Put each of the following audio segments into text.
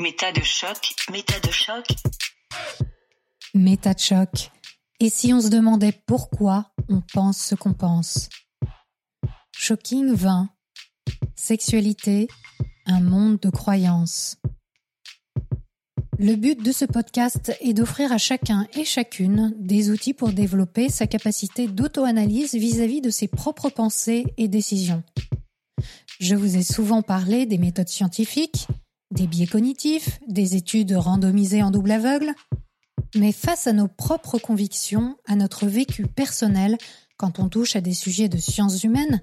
Méta de choc, méta de choc. Méta de choc. Et si on se demandait pourquoi on pense ce qu'on pense? Shocking 20. Sexualité, un monde de croyances. Le but de ce podcast est d'offrir à chacun et chacune des outils pour développer sa capacité d'auto-analyse vis-à-vis de ses propres pensées et décisions. Je vous ai souvent parlé des méthodes scientifiques, des biais cognitifs, des études randomisées en double aveugle. Mais face à nos propres convictions, à notre vécu personnel, quand on touche à des sujets de sciences humaines,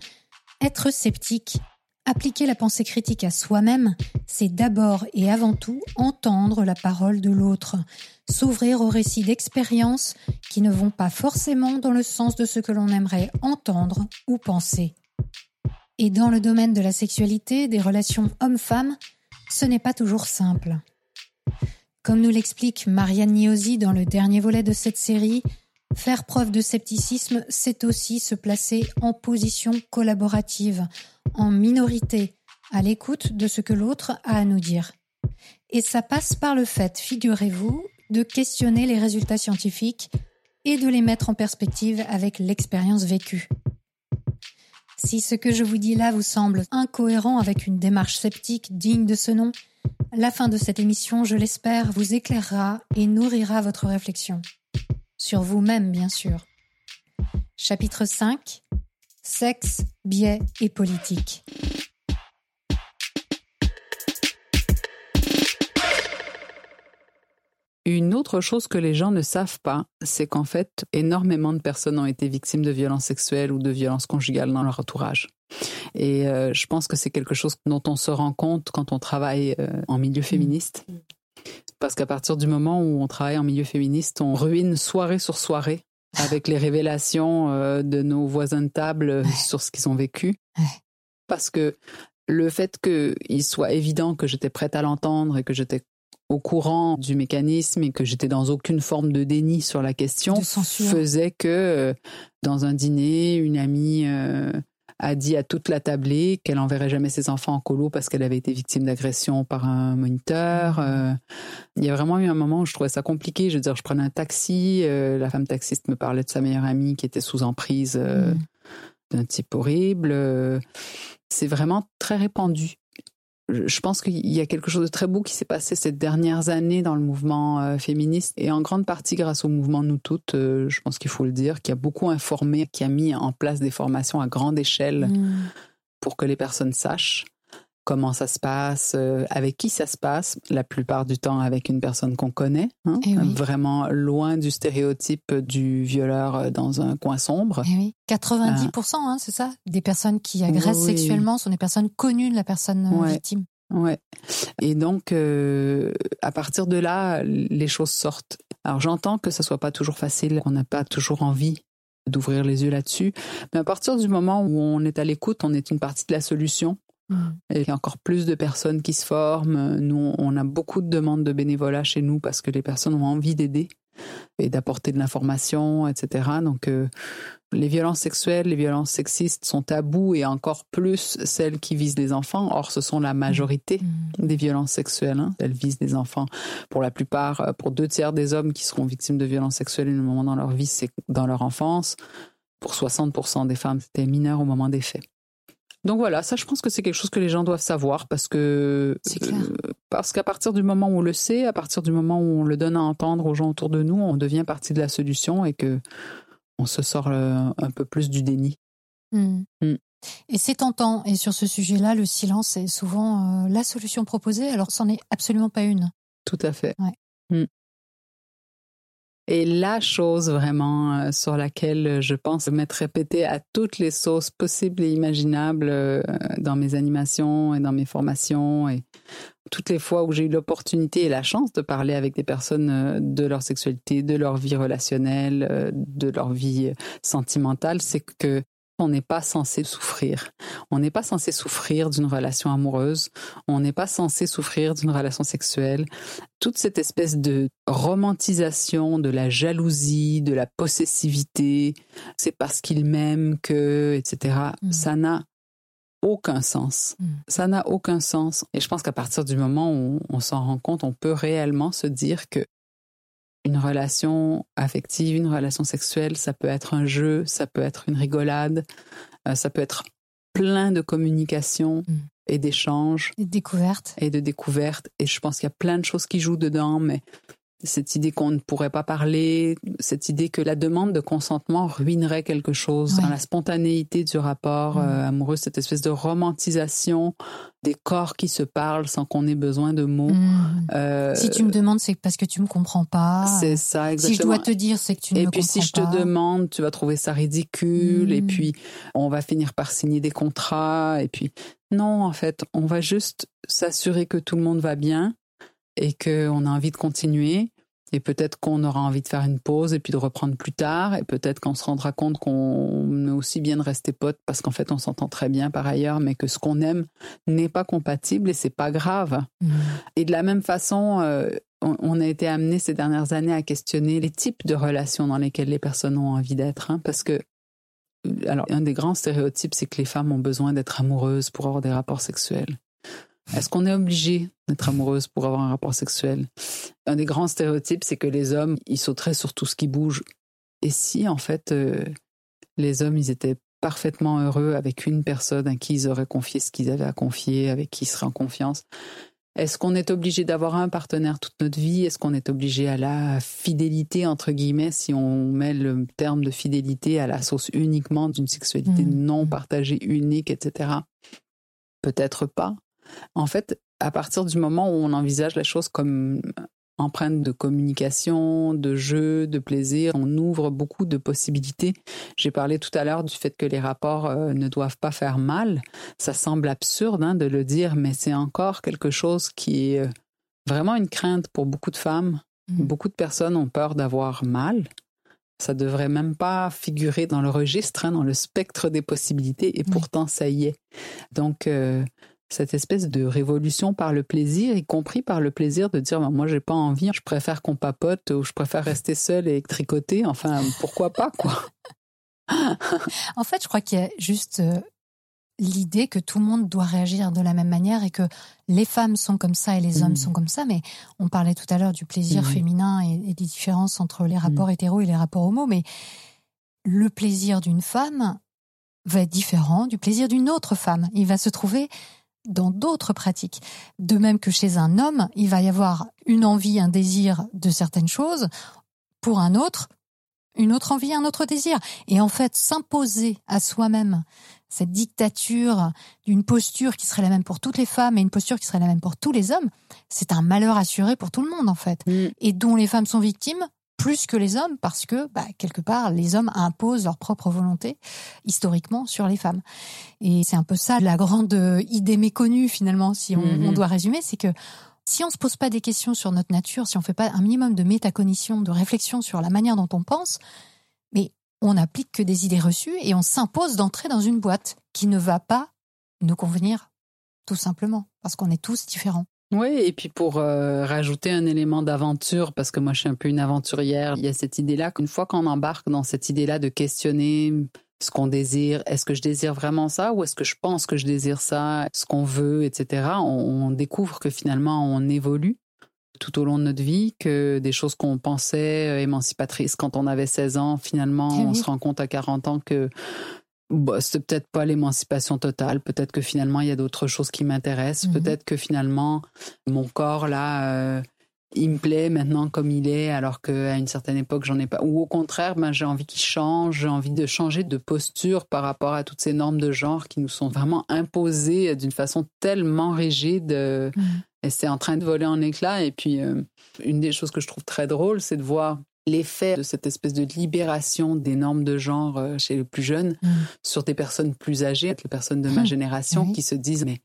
être sceptique, appliquer la pensée critique à soi-même, c'est d'abord et avant tout entendre la parole de l'autre, s'ouvrir aux récits d'expériences qui ne vont pas forcément dans le sens de ce que l'on aimerait entendre ou penser. Et dans le domaine de la sexualité, des relations hommes-femmes, ce n'est pas toujours simple. Comme nous l'explique Marianne Niosi dans le dernier volet de cette série, faire preuve de scepticisme, c'est aussi se placer en position collaborative, en minorité, à l'écoute de ce que l'autre a à nous dire. Et ça passe par le fait, figurez-vous, de questionner les résultats scientifiques et de les mettre en perspective avec l'expérience vécue. Si ce que je vous dis là vous semble incohérent avec une démarche sceptique digne de ce nom, la fin de cette émission, je l'espère, vous éclairera et nourrira votre réflexion. Sur vous-même, bien sûr. Chapitre 5 Sexe, biais et politique. Une autre chose que les gens ne savent pas, c'est qu'en fait, énormément de personnes ont été victimes de violences sexuelles ou de violences conjugales dans leur entourage. Et euh, je pense que c'est quelque chose dont on se rend compte quand on travaille euh, en milieu féministe. Parce qu'à partir du moment où on travaille en milieu féministe, on ruine soirée sur soirée avec les révélations euh, de nos voisins de table sur ce qu'ils ont vécu. Parce que le fait qu'il soit évident que j'étais prête à l'entendre et que j'étais au courant du mécanisme et que j'étais dans aucune forme de déni sur la question faisait que euh, dans un dîner, une amie euh, a dit à toute la tablée qu'elle enverrait jamais ses enfants en colo parce qu'elle avait été victime d'agression par un moniteur. Euh, il y a vraiment eu un moment où je trouvais ça compliqué. Je veux dire, je prenais un taxi, la femme taxiste me parlait de sa meilleure amie qui était sous emprise mmh. d'un type horrible. C'est vraiment très répandu je pense qu'il y a quelque chose de très beau qui s'est passé ces dernières années dans le mouvement euh, féministe et en grande partie grâce au mouvement Nous Toutes, euh, je pense qu'il faut le dire, qui a beaucoup informé, qui a mis en place des formations à grande échelle mmh. pour que les personnes sachent comment ça se passe, euh, avec qui ça se passe, la plupart du temps avec une personne qu'on connaît, hein, eh vraiment loin du stéréotype du violeur euh, dans un coin sombre. Eh oui. 90%, hein, c'est ça? Des personnes qui agressent sexuellement sont des personnes connues de la personne euh, victime. Ouais. Et donc, à partir de là, les choses sortent. Alors, j'entends que ce soit pas toujours facile, qu'on n'a pas toujours envie d'ouvrir les yeux là-dessus. Mais à partir du moment où on est à l'écoute, on est une partie de la solution. Mm. il y a encore plus de personnes qui se forment. Nous, on a beaucoup de demandes de bénévolat chez nous parce que les personnes ont envie d'aider et d'apporter de l'information, etc. Donc, euh, les violences sexuelles, les violences sexistes sont tabous et encore plus celles qui visent les enfants. Or, ce sont la majorité mm. des violences sexuelles. Hein. Elles visent les enfants. Pour la plupart, euh, pour deux tiers des hommes qui seront victimes de violences sexuelles à un moment dans leur vie, c'est dans leur enfance. Pour 60% des femmes, c'était mineur au moment des faits. Donc voilà, ça je pense que c'est quelque chose que les gens doivent savoir parce que euh, parce qu'à partir du moment où on le sait, à partir du moment où on le donne à entendre aux gens autour de nous, on devient partie de la solution et que on se sort euh, un peu plus du déni. Hmm. Hmm. Et c'est tentant. Et sur ce sujet-là, le silence est souvent euh, la solution proposée, alors c'en est absolument pas une. Tout à fait. Hmm. Et la chose vraiment euh, sur laquelle je pense m'être répétée à toutes les sauces possibles et imaginables euh, dans mes animations et dans mes formations et toutes les fois où j'ai eu l'opportunité et la chance de parler avec des personnes euh, de leur sexualité, de leur vie relationnelle, de leur vie sentimentale, c'est que on n'est pas censé souffrir. On n'est pas censé souffrir d'une relation amoureuse. On n'est pas censé souffrir d'une relation sexuelle. Toute cette espèce de romantisation de la jalousie, de la possessivité, c'est parce qu'il m'aime que, etc. Mm. Ça n'a aucun sens. Mm. Ça n'a aucun sens. Et je pense qu'à partir du moment où on s'en rend compte, on peut réellement se dire que une relation affective, une relation sexuelle, ça peut être un jeu, ça peut être une rigolade, euh, ça peut être plein de communication Mm. et d'échanges Et de découverte. et de découvertes. Et je pense qu'il y a plein de choses qui jouent dedans, mais cette idée qu'on ne pourrait pas parler, cette idée que la demande de consentement ruinerait quelque chose, hein, la spontanéité du rapport Mm. euh, amoureux, cette espèce de romantisation des corps qui se parlent sans qu'on ait besoin de mots. Mm. Euh, Si tu me demandes, c'est parce que tu me comprends pas. c'est ça, exactement. Si je dois te dire, c'est que tu ne et me puis si je te comprends pas. demande, tu vas trouver ça ridicule. Et Mm. puis on va finir par signer des contrats. Et puis non, en fait, on va juste s'assurer que tout le monde va bien et qu'on a envie de continuer. Et peut-être qu'on aura envie de faire une pause et puis de reprendre plus tard. Et peut-être qu'on se rendra compte qu'on est aussi bien de rester potes parce qu'en fait on s'entend très bien par ailleurs, mais que ce qu'on aime n'est pas compatible et c'est pas grave. Mm. Et de la même façon, euh, on, on a été amené ces dernières années à questionner les types de relations dans lesquelles les personnes ont envie d'être. hein, parce que, alors, un des grands stéréotypes, c'est que les femmes ont besoin d'être amoureuses pour avoir des rapports sexuels. Est-ce qu'on est obligé d'être amoureuse pour avoir un rapport sexuel? Un des grands stéréotypes, c'est que les hommes, ils sauteraient sur tout ce qui bouge. Et si, en fait, euh, les hommes, ils étaient parfaitement heureux avec une personne à qui ils auraient confié ce qu'ils avaient à confier, avec qui ils seraient en confiance, est-ce qu'on est obligé d'avoir un partenaire toute notre vie? Est-ce qu'on est obligé à la fidélité, entre guillemets, si on met le terme de fidélité à la sauce uniquement d'une sexualité Mhm. non partagée, unique, etc. Peut-être pas. En fait, à partir du moment où on envisage la chose comme empreinte de communication, de jeu, de plaisir, on ouvre beaucoup de possibilités. J'ai parlé tout à l'heure du fait que les rapports euh, ne doivent pas faire mal. Ça semble absurde hein, de le dire, mais c'est encore quelque chose qui est euh, vraiment une crainte pour beaucoup de femmes. Mm. Beaucoup de personnes ont peur d'avoir mal. Ça devrait même pas figurer dans le registre, hein, dans le spectre des possibilités, et pourtant ça y est. Donc euh, cette espèce de révolution par le plaisir, y compris par le plaisir de dire ben, moi j'ai pas envie, je préfère qu'on papote ou je préfère rester seule et tricoter. Enfin pourquoi pas quoi. En fait, je crois qu'il y a juste euh, l'idée que tout le monde doit réagir de la même manière et que les femmes sont comme ça et les hommes Mm. sont comme ça. Mais on parlait tout à l'heure du plaisir Mhm. féminin et, et des différences entre les rapports hétéros et les rapports homo. Mais le plaisir d'une femme va être différent du plaisir d'une autre femme. Il va se trouver dans d'autres pratiques. De même que chez un homme, il va y avoir une envie, un désir de certaines choses. Pour un autre, une autre envie, un autre désir. Et en fait, s'imposer à soi-même cette dictature d'une posture qui serait la même pour toutes les femmes et une posture qui serait la même pour tous les hommes, c'est un malheur assuré pour tout le monde en fait. Et dont les femmes sont victimes plus que les hommes parce que, bah, quelque part, les hommes imposent leur propre volonté historiquement sur les femmes. Et c'est un peu ça la grande euh, idée méconnue finalement, si on, Mhm. on doit résumer, c'est que si on se pose pas des questions sur notre nature, si on fait pas un minimum de métacognition, de réflexion sur la manière dont on pense, mais on n'applique que des idées reçues et on s'impose d'entrer dans une boîte qui ne va pas nous convenir, tout simplement, parce qu'on est tous différents. Oui, et puis pour euh, rajouter un élément d'aventure, parce que moi je suis un peu une aventurière, il y a cette idée-là qu'une fois qu'on embarque dans cette idée-là de questionner ce qu'on désire, est-ce que je désire vraiment ça ou est-ce que je pense que je désire ça, ce qu'on veut, etc., on, on découvre que finalement on évolue tout au long de notre vie, que des choses qu'on pensait émancipatrices quand on avait 16 ans, finalement Eh on se rend compte à 40 ans que bah, c'est peut-être pas l'émancipation totale. Peut-être que finalement il y a d'autres choses qui m'intéressent. Mhm. Peut-être que finalement mon corps là, euh, il me plaît maintenant comme il est, alors qu'à une certaine époque j'en ai pas. Ou au contraire, ben j'ai envie qu'il change. J'ai envie de changer de posture par rapport à toutes ces normes de genre qui nous sont vraiment imposées d'une façon tellement rigide. euh, et c'est en train de voler en éclats. Et puis, euh, une des choses que je trouve très drôle, c'est de voir l'effet de cette espèce de libération des normes de genre euh, chez les plus jeunes Mm. sur des personnes plus âgées, les personnes de ma Mm. génération, qui se disent mais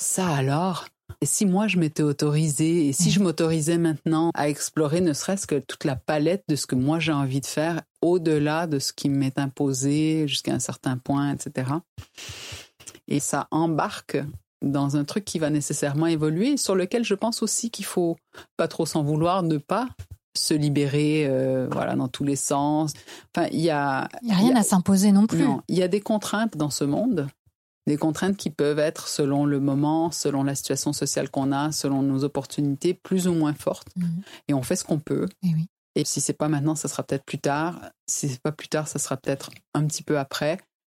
ça alors? Et si moi je m'étais autorisée et si Mm. je m'autorisais maintenant à explorer ne serait-ce que toute la palette de ce que moi j'ai envie de faire au-delà de ce qui m'est imposé jusqu'à un certain point, etc. Et ça embarque dans un truc qui va nécessairement évoluer, sur lequel je pense aussi qu'il faut pas trop s'en vouloir, ne pas se libérer, euh, voilà, dans tous les sens. Enfin, il y a, n'y a rien à s'imposer non plus. il y a des contraintes dans ce monde, des contraintes qui peuvent être selon le moment, selon la situation sociale qu'on a, selon nos opportunités, plus ou moins fortes. Mhm. Et on fait ce qu'on peut. Et oui. Et si c'est pas maintenant, ça sera peut-être plus tard. Si c'est pas plus tard, ça sera peut-être un petit peu après.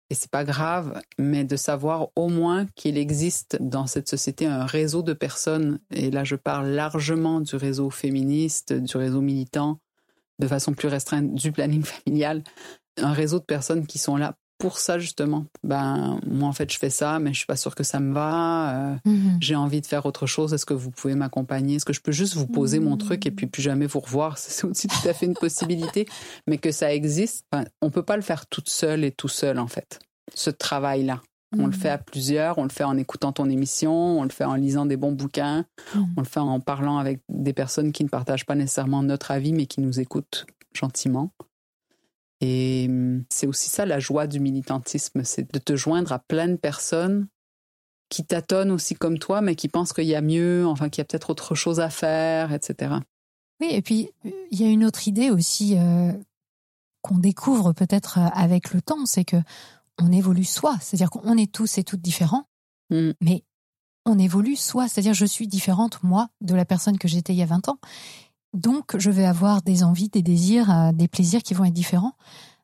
Et c'est pas grave, mais de savoir au moins qu'il existe dans cette société un réseau de personnes. Et là, je parle largement du réseau féministe, du réseau militant, de façon plus restreinte, du planning familial. Un réseau de personnes qui sont là pour ça justement. Ben moi en fait je fais ça, mais je suis pas sûre que ça me va. Euh, Mhm. j'ai envie de faire autre chose. Est-ce que vous pouvez m'accompagner? Est-ce que je peux juste vous poser mon truc et puis plus jamais vous revoir? C'est aussi tout à fait une possibilité, mais que ça existe. Enfin, on peut pas le faire toute seule et tout seul en fait. Ce travail-là, on le Mhm. fait à plusieurs. On le fait en écoutant ton émission, on le fait en lisant des bons bouquins, Mhm. on le fait en parlant avec des personnes qui ne partagent pas nécessairement notre avis, mais qui nous écoutent gentiment. Et hum, c'est aussi ça la joie du militantisme, c'est de te joindre à plein de personnes qui tâtonnent aussi comme toi, mais qui pensent qu'il y a mieux, enfin qu'il y a peut-être autre chose à faire, etc. Oui, et puis euh, il y a une autre idée aussi euh, qu'on découvre peut-être euh, avec le temps, c'est que on évolue soi, c'est-à-dire qu'on est tous et toutes différents, Mm. mais on évolue soi, c'est-à-dire je suis différente moi de la personne que j'étais il y a 20 ans. Donc je vais avoir des envies, des désirs, euh, des plaisirs qui vont être différents.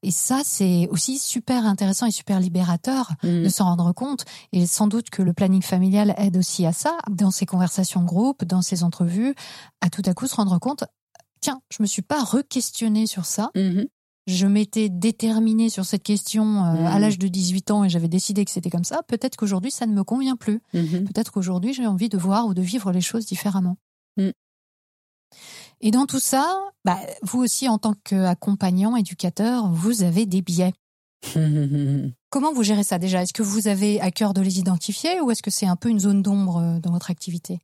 Et ça, c'est aussi super intéressant et super libérateur Mm. de s'en rendre compte. Et sans doute que le planning familial aide aussi à ça, dans ces conversations de groupe, dans ces entrevues, à tout à coup se rendre compte, tiens, je me suis pas re-questionnée sur ça. Mhm. Je m'étais déterminée sur cette question euh, Mhm. à l'âge de 18 ans et j'avais décidé que c'était comme ça. Peut-être qu'aujourd'hui, ça ne me convient plus. Mhm. Peut-être qu'aujourd'hui, j'ai envie de voir ou de vivre les choses différemment. Et dans tout ça, bah, vous aussi, en tant qu'accompagnant, éducateur, vous avez des biais. Comment vous gérez ça déjà? Est-ce que vous avez à cœur de les identifier ou est-ce que c'est un peu une zone d'ombre euh, dans votre activité?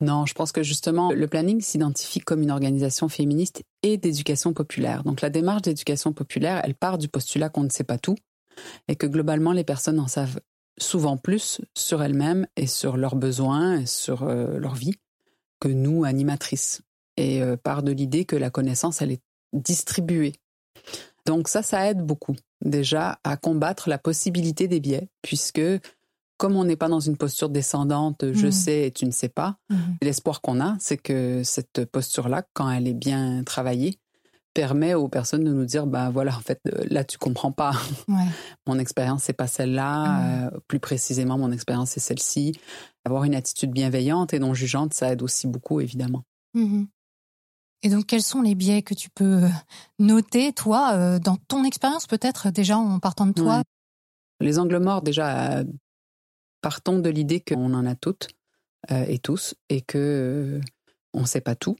Non, je pense que justement, le planning s'identifie comme une organisation féministe et d'éducation populaire. Donc la démarche d'éducation populaire, elle part du postulat qu'on ne sait pas tout et que globalement, les personnes en savent souvent plus sur elles-mêmes et sur leurs besoins et sur euh, leur vie que nous, animatrices. Et euh, part de l'idée que la connaissance, elle est distribuée. Donc ça, ça aide beaucoup déjà à combattre la possibilité des biais, puisque comme on n'est pas dans une posture descendante, je Mhm. sais et tu ne sais pas, L'espoir qu'on a, c'est que cette posture-là, quand elle est bien travaillée, permet aux personnes de nous dire, ben voilà, en fait, euh, là, tu comprends pas. Ouais. Mon expérience, c'est pas celle-là. Euh, plus précisément, mon expérience, c'est celle-ci. Avoir une attitude bienveillante et non jugeante, ça aide aussi beaucoup, évidemment. Mhm. Et donc, quels sont les biais que tu peux noter, toi, euh, dans ton expérience, peut-être déjà en partant de toi? Ouais. Les angles morts, déjà, euh, partons de l'idée qu'on en a toutes euh, et tous et que euh, on ne sait pas tout.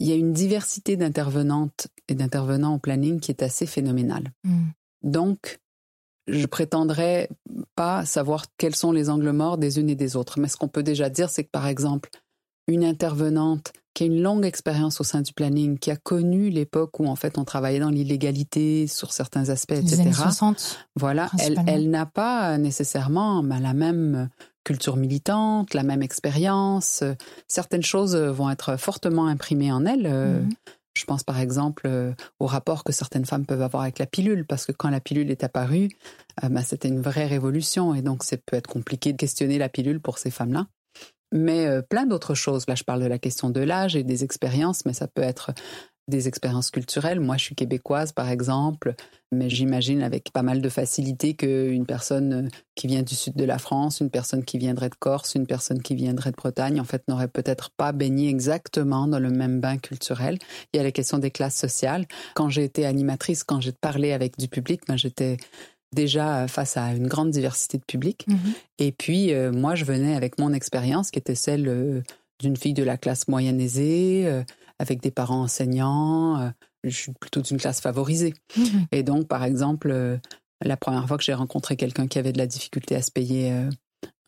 Il y a une diversité d'intervenantes et d'intervenants au planning qui est assez phénoménale. Mhm. Donc, je prétendrai pas savoir quels sont les angles morts des unes et des autres. Mais ce qu'on peut déjà dire, c'est que par exemple, une intervenante qui a une longue expérience au sein du planning, qui a connu l'époque où en fait on travaillait dans l'illégalité sur certains aspects, Les etc. années 60. Voilà, elle, n'a pas nécessairement ben, la même culture militante, la même expérience. Certaines choses vont être fortement imprimées en elle. Euh, Mhm. Je pense par exemple euh, au rapport que certaines femmes peuvent avoir avec la pilule, parce que quand la pilule est apparue, euh, ben, c'était une vraie révolution, et donc ça peut être compliqué de questionner la pilule pour ces femmes-là. Mais euh, plein d'autres choses. Là, je parle de la question de l'âge et des expériences, mais ça peut être des expériences culturelles. Moi, je suis québécoise, par exemple, mais j'imagine avec pas mal de facilité qu'une personne euh, qui vient du sud de la France, une personne qui viendrait de Corse, une personne qui viendrait de Bretagne, en fait, n'aurait peut-être pas baigné exactement dans le même bain culturel. Il y a la question des classes sociales. Quand j'ai été animatrice, quand j'ai parlé avec du public, ben, j'étais déjà face à une grande diversité de public. Mhm. Et puis, euh, moi, je venais avec mon expérience, qui était celle euh, d'une fille de la classe moyenne aisée, euh, avec des parents enseignants. je suis plutôt d'une classe favorisée. Mhm. Et donc, par exemple, la première fois que j'ai rencontré quelqu'un qui avait de la difficulté à se payer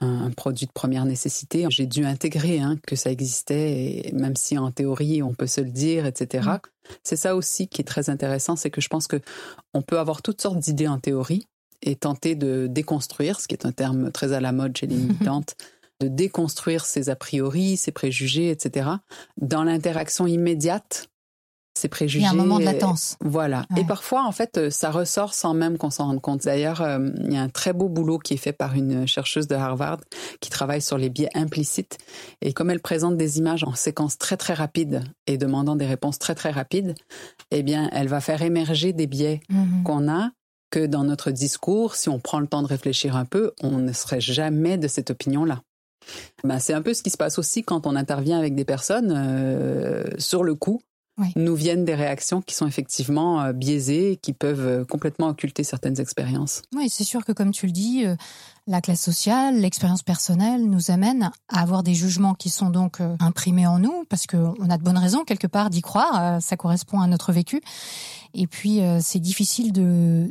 un, produit de première nécessité, j'ai dû intégrer hein, que ça existait, et même si en théorie on peut se le dire, etc. Mm. C'est ça aussi qui est très intéressant, c'est que je pense que on peut avoir toutes sortes d'idées en théorie et tenter de déconstruire, ce qui est un terme très à la mode chez les militantes, de déconstruire ses a priori, ses préjugés, etc. Dans l'interaction immédiate, ces préjugés. Il y a un moment de latence. Voilà. Et parfois, en fait, ça ressort sans même qu'on s'en rende compte. D'ailleurs, euh, il y a un très beau boulot qui est fait par une chercheuse de Harvard qui travaille sur les biais implicites. Et comme elle présente des images en séquence très très rapide et demandant des réponses très très rapides, eh bien, elle va faire émerger des biais mm-hmm. qu'on a que dans notre discours, si on prend le temps de réfléchir un peu, on ne serait jamais de cette opinion-là. Ben, c'est un peu ce qui se passe aussi quand on intervient avec des personnes euh, sur le coup nous viennent des réactions qui sont effectivement euh, biaisées, qui peuvent euh, complètement occulter certaines expériences. Oui, c'est sûr que comme tu le dis, euh, la classe sociale, l'expérience personnelle nous amène à avoir des jugements qui sont donc imprimés en nous, parce qu'on a de bonnes raisons quelque part d'y croire, ça correspond à notre vécu. Et puis c'est difficile de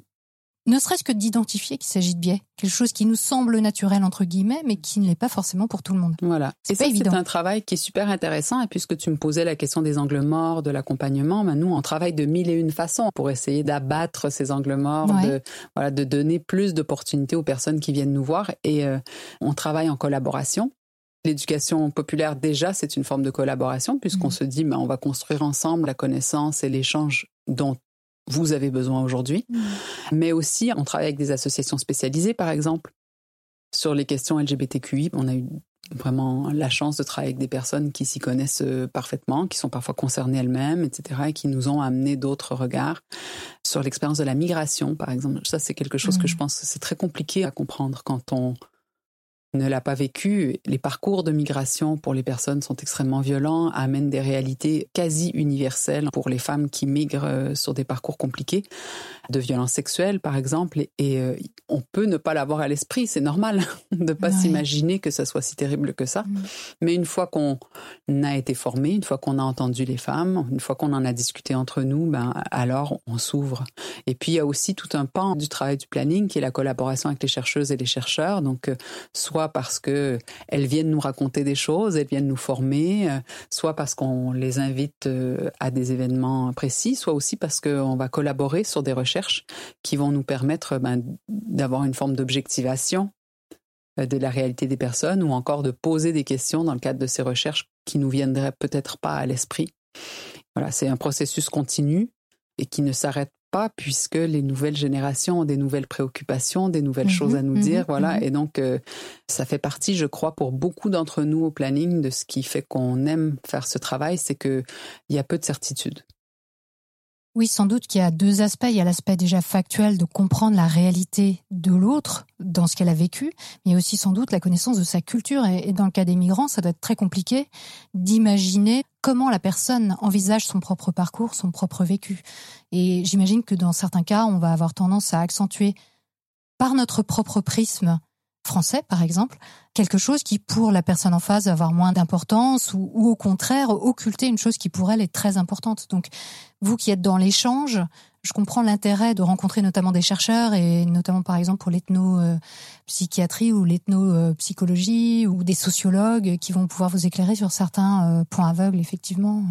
ne serait-ce que d'identifier qu'il s'agit de biais, quelque chose qui nous semble naturel entre guillemets, mais qui ne l'est pas forcément pour tout le monde. Voilà. C'est ça, c'est un travail qui est super intéressant. Et puisque tu me posais la question des angles morts, de l'accompagnement, ben nous on travaille de mille et une façons pour essayer d'abattre ces angles morts, de voilà, de donner plus d'opportunités aux personnes qui viennent nous voir. Et euh, on travaille en collaboration. L'éducation populaire, déjà, c'est une forme de collaboration, puisqu'on mmh. se dit, ben, on va construire ensemble la connaissance et l'échange dont vous avez besoin aujourd'hui. Mm. Mais aussi, on travaille avec des associations spécialisées, par exemple. Sur les questions LGBTQI, on a eu vraiment la chance de travailler avec des personnes qui s'y connaissent euh, parfaitement, qui sont parfois concernées elles-mêmes, etc., et qui nous ont amené d'autres regards sur l'expérience de la migration, par exemple. Ça, c'est quelque chose que mm. je pense que c'est très compliqué à comprendre quand on ne l'a pas vécu, les parcours de migration pour les personnes sont extrêmement violents, amènent des réalités quasi universelles pour les femmes qui migrent euh, sur des parcours compliqués, de violences sexuelles par exemple, et euh, on peut ne pas l'avoir à l'esprit, c'est normal de ne pas s'imaginer que ça soit si terrible que ça. Mm. Mais une fois qu'on a été formé, une fois qu'on a entendu les femmes, une fois qu'on en a discuté entre nous, ben alors on s'ouvre. Et puis il y a aussi tout un pan du travail du planning qui est la collaboration avec les chercheuses et les chercheurs, donc euh, soit parce que elles viennent nous raconter des choses, elles viennent nous former, euh, soit parce qu'on les invite à des événements précis, soit aussi parce qu'on va collaborer sur des recherches qui vont nous permettre ben, d'avoir une forme d'objectivation euh, de la réalité des personnes ou encore de poser des questions dans le cadre de ces recherches qui nous viendraient peut-être pas à l'esprit. Voilà, c'est un processus continu et qui ne s'arrête pas puisque les nouvelles générations ont des nouvelles préoccupations, des nouvelles choses à nous mhm, dire, voilà. Mhm. Et donc, euh, ça fait partie, je crois, pour beaucoup d'entre nous au planning de ce qui fait qu'on aime faire ce travail, c'est que il y a peu de certitude. Oui, sans doute qu'il y a deux aspects. Il y a l'aspect déjà factuel de comprendre la réalité de l'autre dans ce qu'elle a vécu, mais aussi sans doute la connaissance de sa culture. Et dans le cas des migrants, ça doit être très compliqué d'imaginer comment la personne envisage son propre parcours, son propre vécu. Et j'imagine que dans certains cas, on va avoir tendance à accentuer par notre propre prisme français, par exemple, quelque chose qui, pour la personne en face, va avoir moins d'importance ou, au contraire, occulter une chose qui, pour elle, est très importante. Donc, vous qui êtes dans l'échange, je comprends l'intérêt de rencontrer notamment des chercheurs et notamment, par exemple, pour l'ethno-psychiatrie ou l'ethno-psychologie ou des sociologues qui vont pouvoir vous éclairer sur certains euh, points aveugles, effectivement.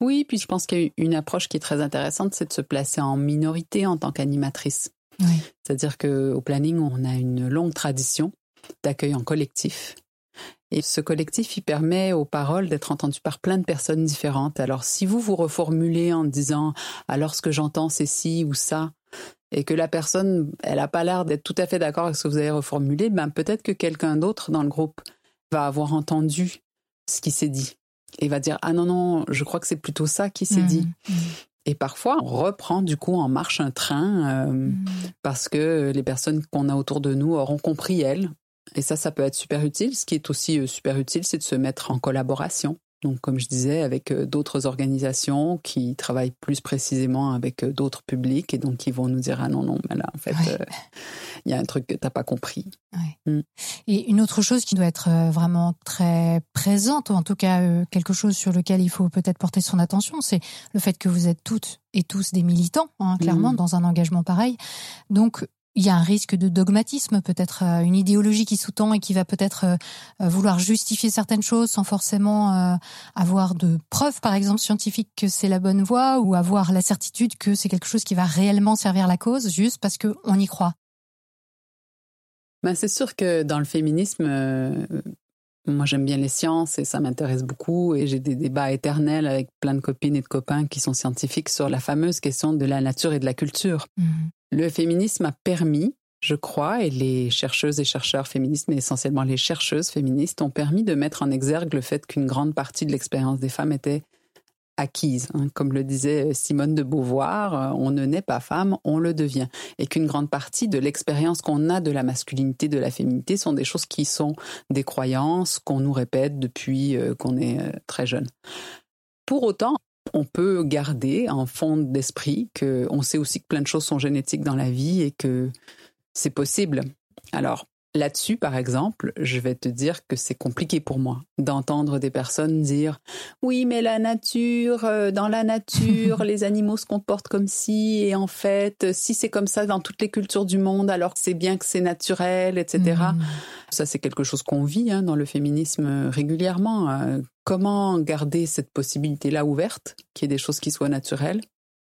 Oui, puis je pense qu'il y a une approche qui est très intéressante, c'est de se placer en minorité en tant qu'animatrice. C'est-à-dire qu'au planning, on a une longue tradition d'accueil en collectif. Et ce collectif, il permet aux paroles d'être entendues par plein de personnes différentes. Alors, si vous vous reformulez en disant alors ce que j'entends c'est ci ou ça, et que la personne, elle n'a pas l'air d'être tout à fait d'accord avec ce que vous avez reformulé, ben peut-être que quelqu'un d'autre dans le groupe va avoir entendu ce qui s'est dit et va dire ah non non, je crois que c'est plutôt ça qui s'est mmh, dit. Mmh. Et parfois, on reprend du coup en marche un train euh, mm. parce que les personnes qu'on a autour de nous auront compris elles. Et ça, ça peut être super utile. Ce qui est aussi euh, super utile, c'est de se mettre en collaboration. Donc, comme je disais, avec euh, d'autres organisations qui travaillent plus précisément avec euh, d'autres publics et donc qui vont nous dire ah non non, mais là en fait euh, il y a un truc que t'as pas compris. Mm. Et une autre chose qui doit être vraiment très présente, ou en tout cas quelque chose sur lequel il faut peut-être porter son attention, c'est le fait que vous êtes toutes et tous des militants, hein, clairement, mm. dans un engagement pareil. Donc il y a un risque de dogmatisme, peut-être euh, une idéologie qui sous-tend et qui va peut-être euh, euh, vouloir justifier certaines choses sans forcément avoir de preuves, par exemple scientifiques, que c'est la bonne voie ou avoir la certitude que c'est quelque chose qui va réellement servir la cause, juste parce qu'on y croit. Ben c'est sûr que dans le féminisme, moi j'aime bien les sciences et ça m'intéresse beaucoup et j'ai des débats éternels avec plein de copines et de copains qui sont scientifiques sur la fameuse question de la nature et de la culture. Mmh. Le féminisme a permis, je crois, et les chercheuses et chercheurs féministes, mais essentiellement les chercheuses féministes, ont permis de mettre en exergue le fait qu'une grande partie de l'expérience des femmes était acquise. Hein. Comme le disait Simone de Beauvoir, euh, on ne naît pas femme, on le devient. Et qu'une grande partie de l'expérience qu'on a de la masculinité, de la féminité, sont des choses qui sont des croyances qu'on nous répète depuis euh, qu'on est euh, très jeune. Pour autant, on peut garder en fond d'esprit qu'on sait aussi que plein de choses sont génétiques dans la vie et que c'est possible. Alors, Là-dessus, par exemple, je vais te dire que c'est compliqué pour moi d'entendre des personnes dire oui, mais la nature, euh, dans la nature, les animaux se comportent comme si, et en fait, si c'est comme ça dans toutes les cultures du monde, alors c'est bien que c'est naturel, etc. Hmm. Ça, c'est quelque chose qu'on vit hein, dans le féminisme régulièrement. Hein. Comment garder cette possibilité-là ouverte, qu'il y ait des choses qui soient naturelles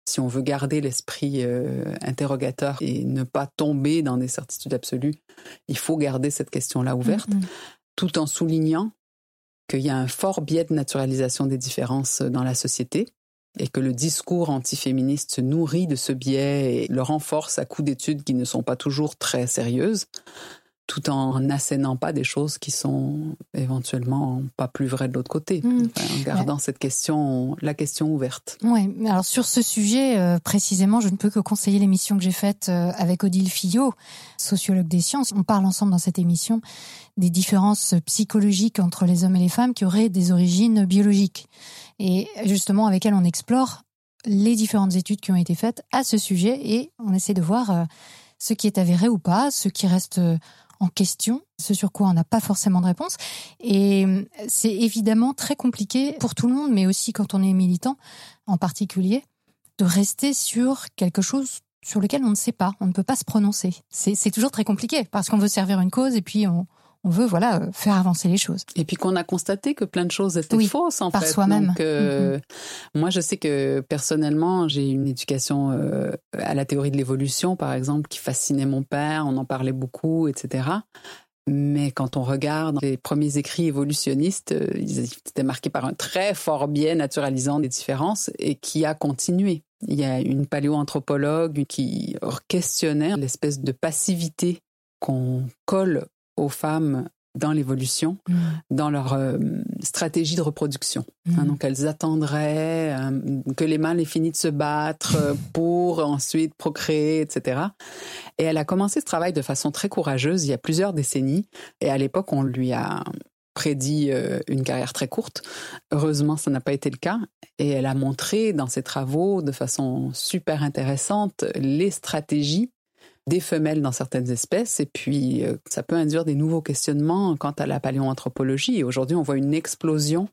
si on veut garder l'esprit euh, interrogateur et ne pas tomber dans des certitudes absolues, il faut garder cette question-là ouverte, mm-hmm. tout en soulignant qu'il y a un fort biais de naturalisation des différences dans la société et que le discours antiféministe se nourrit de ce biais et le renforce à coups d'études qui ne sont pas toujours très sérieuses tout en n'assénant pas des choses qui sont éventuellement pas plus vraies de l'autre côté, hmm. en gardant cette question, la question ouverte. Oui, alors sur ce sujet euh, précisément, je ne peux que conseiller l'émission que j'ai faite euh, avec Odile Fillot, sociologue des sciences. On parle ensemble dans cette émission des différences psychologiques entre les hommes et les femmes qui auraient des origines biologiques. Et justement, avec elle, on explore les différentes études qui ont été faites à ce sujet et on essaie de voir euh, ce qui est avéré ou pas, ce qui reste en question, ce sur quoi on n'a pas forcément de réponse. Et euh, c'est évidemment très compliqué pour tout le monde, mais aussi quand on est militant en particulier, de rester sur quelque chose sur lequel on ne sait pas, on ne peut pas se prononcer. C'est toujours très compliqué parce qu'on veut servir une cause et puis on, on veut voilà euh, faire avancer les choses. Et puis qu'on a constaté que plein de choses étaient fausses en par soi-même. Donc, euh, mm-hmm. moi, je sais que personnellement, j'ai une éducation euh, à la théorie de l'évolution, par exemple, qui fascinait mon père. On en parlait beaucoup, etc. Mais quand on regarde les premiers écrits évolutionnistes, ils étaient marqués par un très fort biais naturalisant des différences et qui a continué. Il y a une paléoanthropologue qui questionnait l'espèce de passivité qu'on colle aux femmes dans l'évolution, mm. dans leur euh, stratégie de reproduction. Hein, mm. donc elles attendraient euh, que les mâles aient fini de se battre euh, pour ensuite procréer, etc. Et elle a commencé ce travail de façon très courageuse il y a plusieurs décennies. Et à l'époque, on lui a prédit une carrière très courte. Heureusement, ça n'a pas été le cas. Et elle a montré dans ses travaux de façon super intéressante les stratégies des femelles dans certaines espèces, et puis euh, ça peut induire des nouveaux questionnements quant à la paléoanthropologie. Et aujourd'hui, on voit une explosion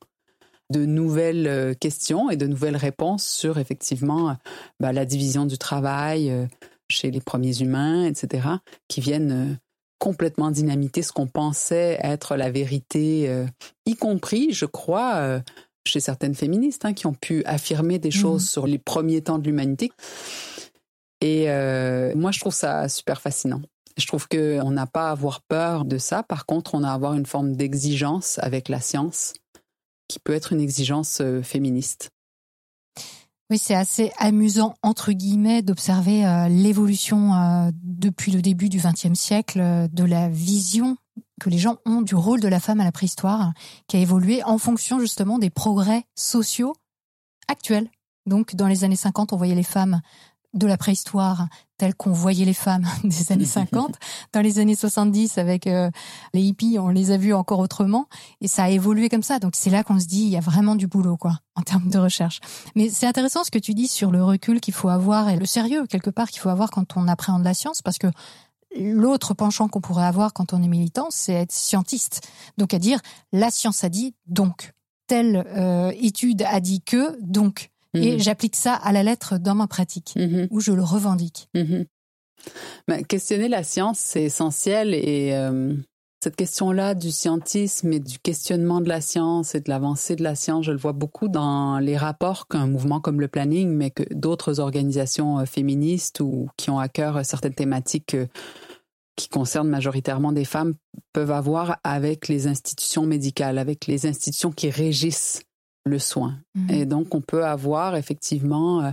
de nouvelles euh, questions et de nouvelles réponses sur effectivement bah, la division du travail euh, chez les premiers humains, etc., qui viennent complètement dynamiter ce qu'on pensait être la vérité, y compris, je crois, chez certaines féministes hein, qui ont pu affirmer des mmh. choses sur les premiers temps de l'humanité. Et euh, moi, je trouve ça super fascinant. Je trouve qu'on n'a pas à avoir peur de ça. Par contre, on a à avoir une forme d'exigence avec la science qui peut être une exigence euh, féministe. Oui, c'est assez amusant, entre guillemets, d'observer euh, l'évolution depuis le début du XXe siècle de la vision que les gens ont du rôle de la femme à la préhistoire, qui a évolué en fonction justement des progrès sociaux actuels. Donc, dans les années 50, on voyait les femmes de la préhistoire telle qu'on voyait les femmes des années 50. Dans les années 70, avec euh, les hippies, on les a vues encore autrement. Et ça a évolué comme ça. Donc c'est là qu'on se dit, il y a vraiment du boulot, quoi, en termes de recherche. Mais c'est intéressant ce que tu dis sur le recul qu'il faut avoir et le sérieux, quelque part, qu'il faut avoir quand on appréhende la science, parce que l'autre penchant qu'on pourrait avoir quand on est militant, c'est être scientiste. Donc à dire, la science a dit, donc. Telle euh, étude a dit que, donc. Et mhm. j'applique ça à la lettre dans ma pratique, mhm. où je le revendique. Mhm. Ben, questionner la science, c'est essentiel et euh, cette question-là du scientisme et du questionnement de la science et de l'avancée de la science, je le vois beaucoup dans les rapports qu'un mouvement comme le planning, mais que d'autres organisations euh, féministes ou qui ont à cœur certaines thématiques euh, qui concernent majoritairement des femmes peuvent avoir avec les institutions médicales, avec les institutions qui régissent le soin. Mhm. Et donc, on peut avoir effectivement euh,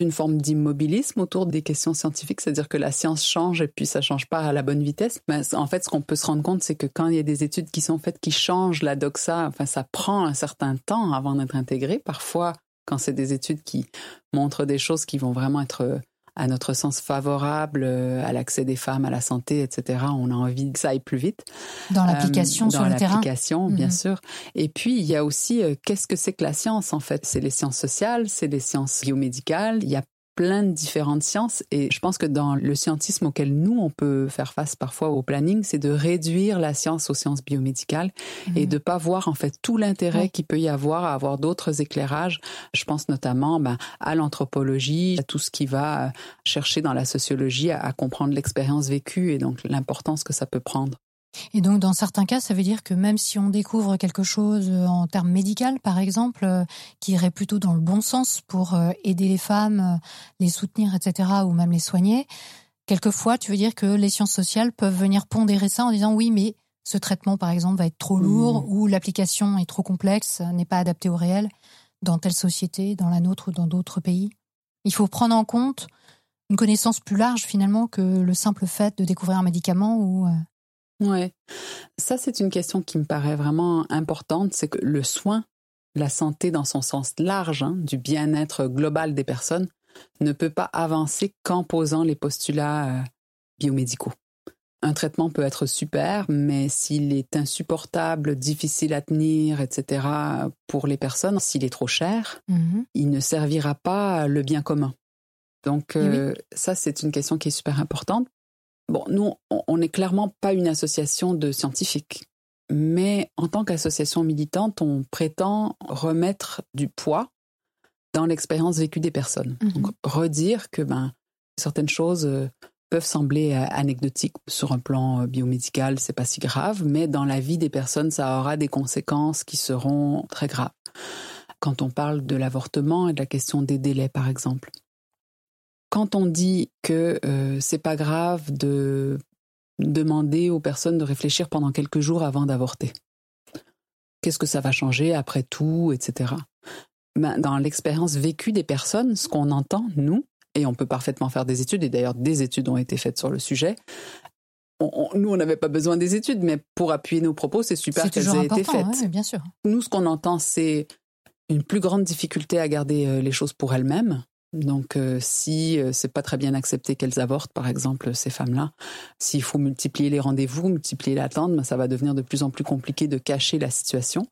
une forme d'immobilisme autour des questions scientifiques, c'est-à-dire que la science change et puis ça change pas à la bonne vitesse. Mais en fait, ce qu'on peut se rendre compte, c'est que quand il y a des études qui sont faites qui changent la doxa, enfin, ça prend un certain temps avant d'être intégré. Parfois, quand c'est des études qui montrent des choses qui vont vraiment être à notre sens favorable euh, à l'accès des femmes à la santé, etc. On a envie que ça aille plus vite. Dans l'application euh, sur le terrain. Dans l'application, bien mhm. sûr. Et puis, il y a aussi, euh, qu'est-ce que c'est que la science, en fait? C'est les sciences sociales, c'est les sciences biomédicales. Il y a plein de différentes sciences et je pense que dans le scientisme auquel nous on peut faire face parfois au planning, c'est de réduire la science aux sciences biomédicales et mhm. de pas voir en fait tout l'intérêt qu'il peut y avoir à avoir d'autres éclairages. Je pense notamment ben, à l'anthropologie, à tout ce qui va euh, chercher dans la sociologie à comprendre l'expérience vécue et donc l'importance que ça peut prendre. Et donc, dans certains cas, ça veut dire que même si on découvre quelque chose euh, en termes médical, par exemple, euh, qui irait plutôt dans le bon sens pour euh, aider les femmes, les soutenir, etc., ou même les soigner, quelquefois, tu veux dire que les sciences sociales peuvent venir pondérer ça en disant oui, mais ce traitement, par exemple, va être trop lourd mmh. ou l'application est trop complexe, n'est pas adaptée au réel dans telle société, dans la nôtre ou dans d'autres pays. Il faut prendre en compte une connaissance plus large finalement que le simple fait de découvrir un médicament ou Ouais. Ça, c'est une question qui me paraît vraiment importante. C'est que le soin, la santé dans son sens large, hein, du bien-être global des personnes, ne peut pas avancer qu'en posant les postulats euh, biomédicaux. Un traitement peut être super, mais s'il est insupportable, difficile à tenir, etc., pour les personnes, s'il est trop cher, mm-hmm. il ne servira pas le bien commun. Donc, euh, ça, c'est une question qui est super importante Bon, nous, on n'est clairement pas une association de scientifiques, mais en tant qu'association militante, on prétend remettre du poids dans l'expérience vécue des personnes. Mhm. Donc, redire que ben, certaines choses euh, peuvent sembler euh, anecdotiques sur un plan euh, biomédical, c'est pas si grave, mais dans la vie des personnes, ça aura des conséquences qui seront très graves. Quand on parle de l'avortement et de la question des délais, par exemple, quand on dit que euh, c'est pas grave de demander aux personnes de réfléchir pendant quelques jours avant d'avorter, qu'est-ce que ça va changer après tout, etc. Ben, dans l'expérience vécue des personnes, ce qu'on entend, nous, et on peut parfaitement faire des études, et d'ailleurs des études ont été faites sur le sujet, nous, on n'avait pas besoin des études, mais pour appuyer nos propos, c'est super qu'elles aient été faites. bien sûr. Nous, ce qu'on entend, c'est une plus grande difficulté à garder euh, les choses pour elles-mêmes, donc, euh, si euh, c'est pas très bien accepté qu'elles avortent, par exemple, ces femmes-là, s'il faut multiplier les rendez-vous, multiplier l'attente, ben, ça va devenir de plus en plus compliqué de cacher la situation.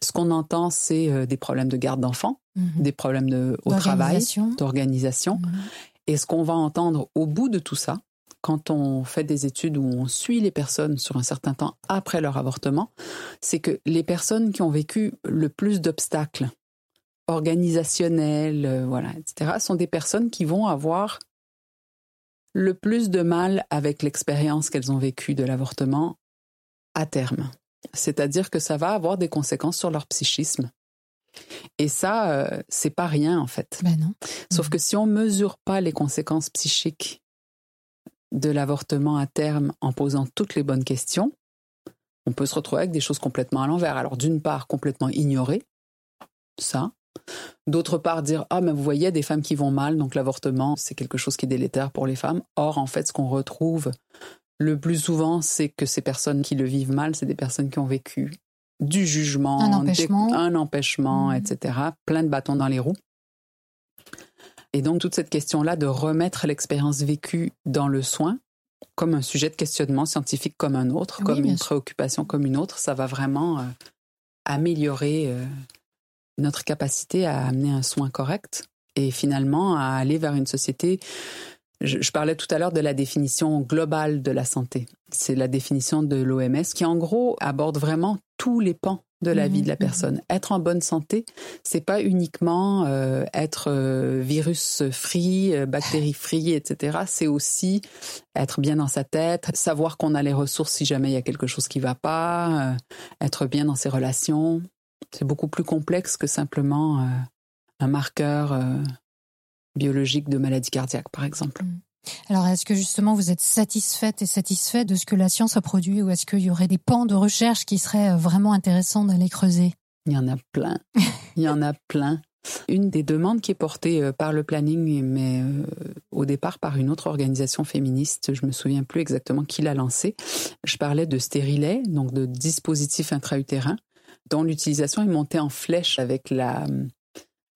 Ce qu'on entend, c'est euh, des problèmes de garde d'enfants, mhm. des problèmes de, au travail, d'organisation. Mhm. Et ce qu'on va entendre au bout de tout ça, quand on fait des études où on suit les personnes sur un certain temps après leur avortement, c'est que les personnes qui ont vécu le plus d'obstacles organisationnelles, euh, voilà, etc., sont des personnes qui vont avoir le plus de mal avec l'expérience qu'elles ont vécue de l'avortement à terme. C'est-à-dire que ça va avoir des conséquences sur leur psychisme. Et ça, euh, c'est pas rien en fait. Ben non. Sauf que si on mesure pas les conséquences psychiques de l'avortement à terme en posant toutes les bonnes questions, on peut se retrouver avec des choses complètement à l'envers. Alors d'une part, complètement ignorer ça, D'autre part, dire ah mais vous voyez des femmes qui vont mal, donc l'avortement c'est quelque chose qui est délétère pour les femmes. Or en fait, ce qu'on retrouve le plus souvent, c'est que ces personnes qui le vivent mal, c'est des personnes qui ont vécu du jugement, un empêchement, un empêchement mmh. etc. Plein de bâtons dans les roues. Et donc toute cette question-là de remettre l'expérience vécue dans le soin comme un sujet de questionnement scientifique comme un autre, comme une préoccupation comme une autre, ça va vraiment euh, améliorer euh, notre capacité à amener un soin correct et finalement à aller vers une société. Je, parlais tout à l'heure de la définition globale de la santé. C'est la définition de l'OMS qui, en gros, aborde vraiment tous les pans de la vie de la mhm, mhm. personne. Être en bonne santé, c'est pas uniquement euh, être euh, virus free, euh, bactérie free, etc. C'est aussi être bien dans sa tête, savoir qu'on a les ressources si jamais il y a quelque chose qui va pas, être bien dans ses relations. C'est beaucoup plus complexe que simplement euh, un marqueur euh, biologique de maladie cardiaque, par exemple. Mm. Alors, est-ce que justement vous êtes satisfaite et satisfait de ce que la science a produit ou est-ce qu'il y aurait des pans de recherche qui seraient euh, vraiment intéressants d'aller creuser? Il y en a plein. Il y en a plein. Une des demandes qui est portée par le planning, mais au départ par une autre organisation féministe, je me souviens plus exactement qui l'a lancé. Je parlais de stérilet, donc de dispositifs intra-utérins, dont l'utilisation est montée en flèche avec la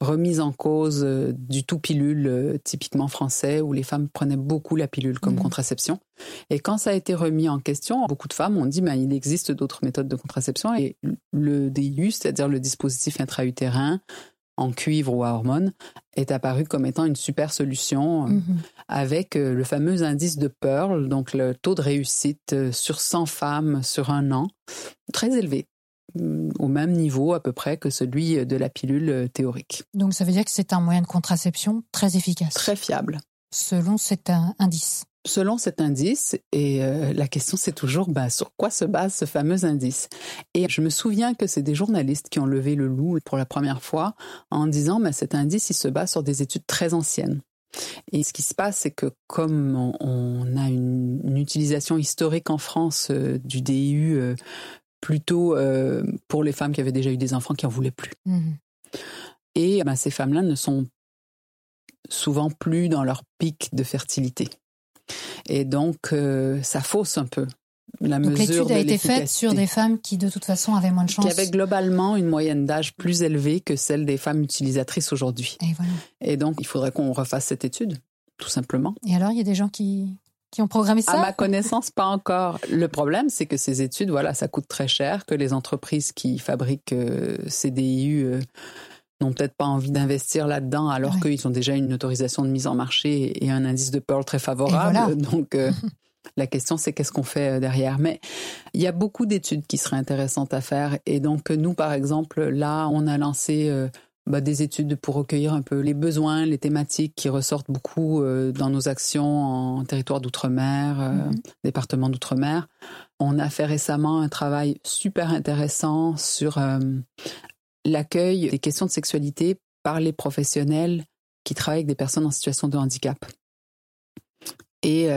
remise en cause euh, du tout pilule euh, typiquement français où les femmes prenaient beaucoup la pilule comme mmh. contraception. Et quand ça a été remis en question, beaucoup de femmes ont dit ben, il existe d'autres méthodes de contraception et le DIU, c'est-à-dire le dispositif intra-utérin en cuivre ou à hormones, est apparu comme étant une super solution euh, mmh. avec le fameux indice de Pearl, donc le taux de réussite sur 100 femmes sur un an, très élevé au même niveau à peu près que celui de la pilule théorique. Donc ça veut dire que c'est un moyen de contraception très efficace. Très fiable. Selon cet indice. Selon cet indice, et euh, la question c'est toujours bah, sur quoi se base ce fameux indice? Et je me souviens que c'est des journalistes qui ont levé le loup pour la première fois en disant bah, cet indice il se base sur des études très anciennes. Et ce qui se passe, c'est que comme on, a une, utilisation historique en France euh, du DIU euh, plutôt euh, pour les femmes qui avaient déjà eu des enfants qui en voulaient plus. Mhm. Et ben, ces femmes-là ne sont souvent plus dans leur pic de fertilité. Et donc, euh, ça fausse un peu la donc l'étude a été faite sur des femmes qui de toute façon avaient moins de chance. Qui avaient globalement une moyenne d'âge plus élevée que celle des femmes utilisatrices aujourd'hui. Et, voilà. Et donc il faudrait qu'on refasse cette étude, tout simplement. Et alors il y a des gens qui, qui ont programmé ça À ma connaissance, pas encore. Le problème, c'est que ces études, voilà, ça coûte très cher, que les entreprises qui fabriquent euh, ces DIU euh, n'ont peut-être pas envie d'investir là-dedans, alors qu'ils ont déjà une autorisation de mise en marché et un indice de Pearl très favorable. Donc, euh, la question, c'est qu'est-ce qu'on fait derrière? Mais il y a beaucoup d'études qui seraient intéressantes à faire. Et donc, nous, par exemple, là, on a lancé bah, des études pour recueillir un peu les besoins, les thématiques qui ressortent beaucoup euh, dans nos actions en territoire d'outre-mer, euh, mhm. département d'outre-mer. On a fait récemment un travail super intéressant sur euh, l'accueil des questions de sexualité par les professionnels qui travaillent avec des personnes en situation de handicap. Et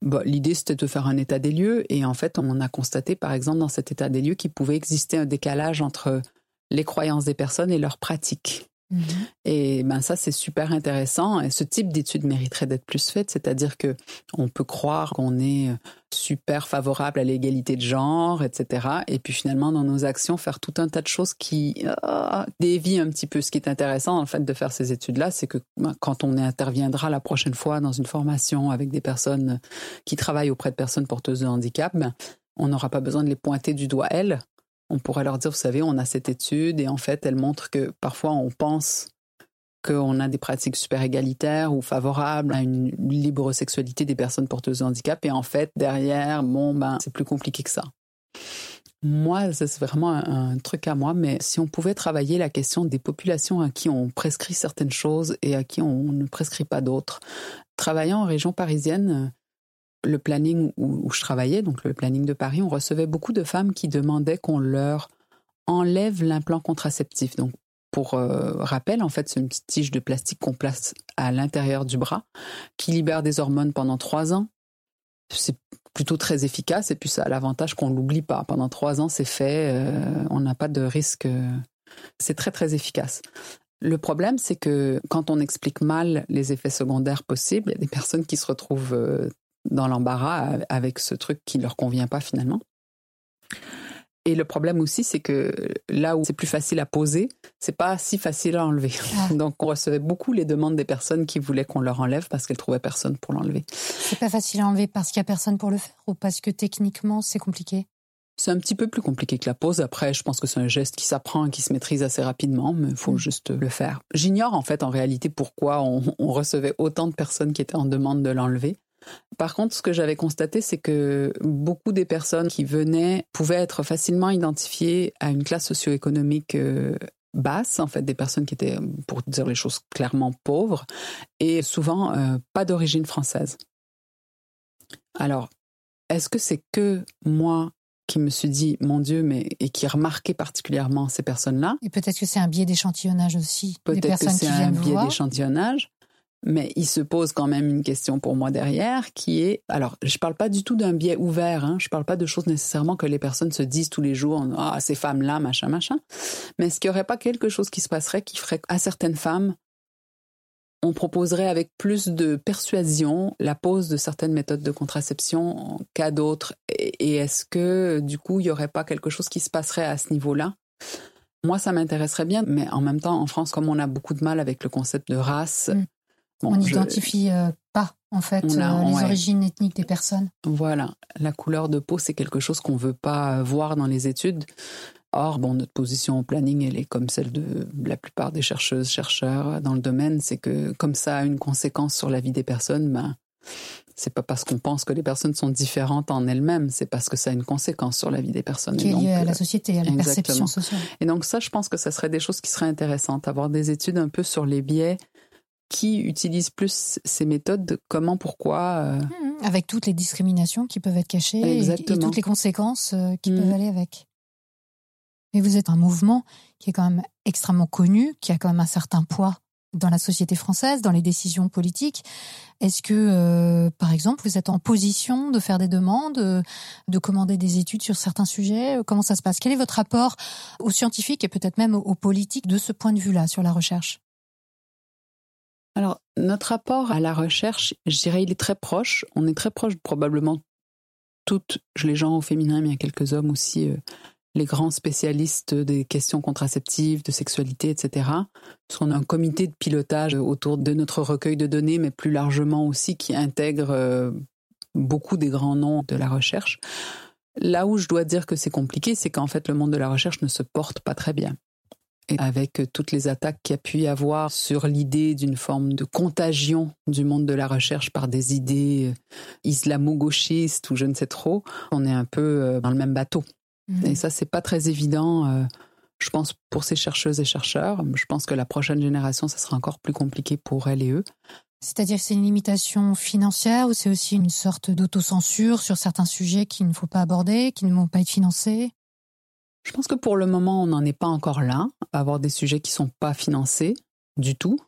bah, l'idée, c'était de faire un état des lieux. Et en fait, on a constaté, par exemple, dans cet état des lieux, qu'il pouvait exister un décalage entre les croyances des personnes et leurs pratiques. Mhm. Et ben ça c'est super intéressant et ce type d'étude mériterait d'être plus faite, c'est-à-dire que on peut croire qu'on est euh, super favorable à l'égalité de genre, etc. Et puis finalement dans nos actions faire tout un tas de choses qui euh, dévient un petit peu. Ce qui est intéressant en fait de faire ces études-là, c'est que ben, quand on interviendra la prochaine fois dans une formation avec des personnes qui travaillent auprès de personnes porteuses de handicap, ben, on n'aura pas besoin de les pointer du doigt elles, on pourrait leur dire, vous savez, on a cette étude et en fait, elle montre que parfois on pense qu'on a des pratiques super égalitaires ou favorables à une libre sexualité des personnes porteuses de handicap et en fait, derrière, bon, ben, c'est plus compliqué que ça. Moi, c'est vraiment un, truc à moi, mais si on pouvait travailler la question des populations à qui on prescrit certaines choses et à qui on ne prescrit pas d'autres. Travaillant en région parisienne, le planning où, je travaillais, donc le planning de Paris, on recevait beaucoup de femmes qui demandaient qu'on leur enlève l'implant contraceptif. Donc, pour euh, rappel, en fait, c'est une petite tige de plastique qu'on place à l'intérieur du bras, qui libère des hormones pendant trois ans. C'est plutôt très efficace et puis ça a l'avantage qu'on l'oublie pas. Pendant trois ans, c'est fait, euh, on n'a pas de risque. Euh, c'est très très efficace. Le problème, c'est que quand on explique mal les effets secondaires possibles, il y a des personnes qui se retrouvent dans l'embarras avec ce truc qui ne leur convient pas finalement. Et le problème aussi, c'est que là où c'est plus facile à poser, c'est pas si facile à enlever. Ah. Donc, on recevait beaucoup les demandes des personnes qui voulaient qu'on leur enlève parce qu'elles trouvaient personne pour l'enlever. C'est pas facile à enlever parce qu'il y a personne pour le faire ou parce que techniquement c'est compliqué? C'est un petit peu plus compliqué que la pose. Après, je pense que c'est un geste qui s'apprend et qui se maîtrise assez rapidement, mais il faut mm. juste le faire. J'ignore en fait en réalité pourquoi on recevait autant de personnes qui étaient en demande de l'enlever. Par contre, ce que j'avais constaté, c'est que beaucoup des personnes qui venaient pouvaient être facilement identifiées à une classe socio-économique euh, basse, en fait, des personnes qui étaient, pour dire les choses clairement, pauvres, et souvent euh, pas d'origine française. Alors, est-ce que c'est que moi qui me suis dit, mon Dieu, mais et qui remarquait particulièrement ces personnes-là? Et peut-être que c'est un biais d'échantillonnage aussi. Peut-être que c'est un biais d'échantillonnage. Mais il se pose quand même une question pour moi derrière qui est, alors je parle pas du tout d'un biais ouvert, hein, je parle pas de choses nécessairement que les personnes se disent tous les jours, ah ces femmes-là, machin, machin. Mais est-ce qu'il y aurait pas quelque chose qui se passerait qui ferait à certaines femmes, on proposerait avec plus de persuasion la pose de certaines méthodes de contraception qu'à d'autres? Et, est-ce que du coup il y aurait pas quelque chose qui se passerait à ce niveau-là? Moi, ça m'intéresserait bien, mais en même temps, en France, comme on a beaucoup de mal avec le concept de race, mm on n'identifie euh, pas en fait euh, les origines ethniques des personnes. Voilà, la couleur de peau c'est quelque chose qu'on veut pas euh, voir dans les études. Or, bon, notre position au planning, elle est comme celle de la plupart des chercheuses, chercheurs dans le domaine, c'est que comme ça a une conséquence sur la vie des personnes, ben, c'est pas parce qu'on pense que les personnes sont différentes en elles-mêmes, c'est parce que ça a une conséquence sur la vie des personnes. Qui est liée à la société, à la perception sociale. Et donc ça, je pense que ça serait des choses qui seraient intéressantes, avoir des études un peu sur les biais qui utilise plus ces méthodes, comment, pourquoi. Euh. Mmh, avec toutes les discriminations qui peuvent être cachées et, toutes les conséquences euh, qui peuvent mmh. aller avec. Mais vous êtes un mouvement qui est quand même extrêmement connu, qui a quand même un certain poids dans la société française, dans les décisions politiques. Est-ce que, euh, par exemple, vous êtes en position de faire des demandes, de commander des études sur certains sujets? Comment ça se passe? Quel est votre rapport aux scientifiques et peut-être même aux politiques de ce point de vue-là sur la recherche? Alors, notre rapport à la recherche, je dirais, il est très proche. On est très proche, probablement, toutes les gens au féminin, mais il y a quelques hommes aussi, euh, les grands spécialistes des questions contraceptives, de sexualité, etc. A un comité de pilotage autour de notre recueil de données, mais plus largement aussi, qui intègre euh, beaucoup des grands noms de la recherche. Là où je dois dire que c'est compliqué, c'est qu'en fait, le monde de la recherche ne se porte pas très bien avec toutes les attaques qu'il y a pu y avoir sur l'idée d'une forme de contagion du monde de la recherche par des idées euh, islamo-gauchistes ou je ne sais trop, on est un peu euh, dans le même bateau. Mhm. Et ça, c'est pas très évident, euh, je pense, pour ces chercheuses et chercheurs. Je pense que la prochaine génération, ça sera encore plus compliqué pour elles et eux. C'est-à-dire que c'est une limitation financière ou c'est aussi une sorte d'autocensure sur certains sujets qu'il ne faut pas aborder, qui ne vont pas être financés? Je pense que pour le moment, on n'en est pas encore là, à avoir des sujets qui sont pas financés du tout.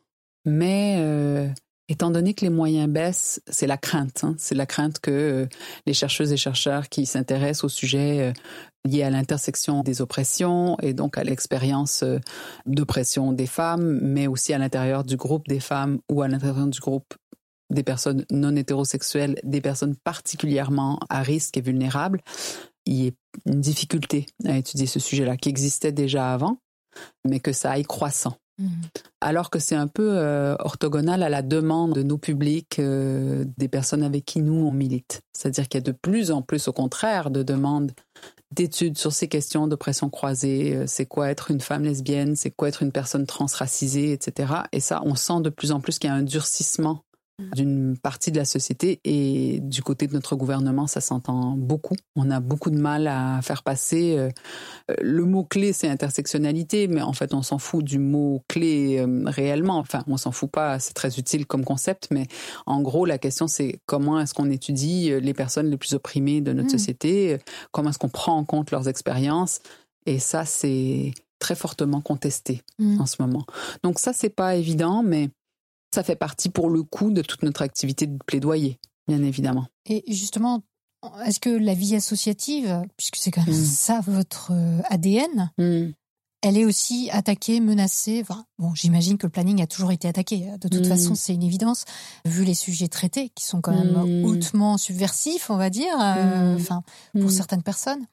Mais euh, étant donné que les moyens baissent, c'est la crainte. Hein. c'est la crainte que euh, les chercheuses et chercheurs qui s'intéressent au sujet euh, liés à l'intersection des oppressions et donc à l'expérience d'oppression des femmes, mais aussi à l'intérieur du groupe des femmes ou à l'intérieur du groupe des personnes non hétérosexuelles, des personnes particulièrement à risque et vulnérables, y ait une difficulté à étudier ce sujet-là, qui existait déjà avant, mais que ça aille croissant. Mmh. Alors que c'est un peu euh, orthogonal à la demande de nos publics, euh, des personnes avec qui nous on milite. C'est-à-dire qu'il y a de plus en plus, au contraire, de demandes d'études sur ces questions d'oppression croisée. Euh, c'est quoi être une femme lesbienne C'est quoi être une personne transracisée, etc. Et ça, on sent de plus en plus qu'il y a un durcissement d'une partie de la société et du côté de notre gouvernement, ça s'entend beaucoup. On a beaucoup de mal à faire passer. Euh, le mot-clé, c'est intersectionnalité, mais en fait, on s'en fout du mot-clé euh, réellement. Enfin, on s'en fout pas, c'est très utile comme concept, mais en gros, la question, c'est comment est-ce qu'on étudie euh, les personnes les plus opprimées de notre mm. société, comment est-ce qu'on prend en compte leurs expériences. Et ça, c'est très fortement contesté mm. en ce moment. Donc ça, c'est pas évident, mais ça fait partie pour le coup de toute notre activité de plaidoyer, bien évidemment. Et justement, est-ce que la vie associative, puisque c'est quand même mm. ça votre euh, ADN, mm. elle est aussi attaquée, menacée Enfin, bon, j'imagine que le planning a toujours été attaqué. De toute mm. façon, c'est une évidence, vu les sujets traités, qui sont quand même hautement subversifs, on va dire, euh, enfin, pour certaines personnes.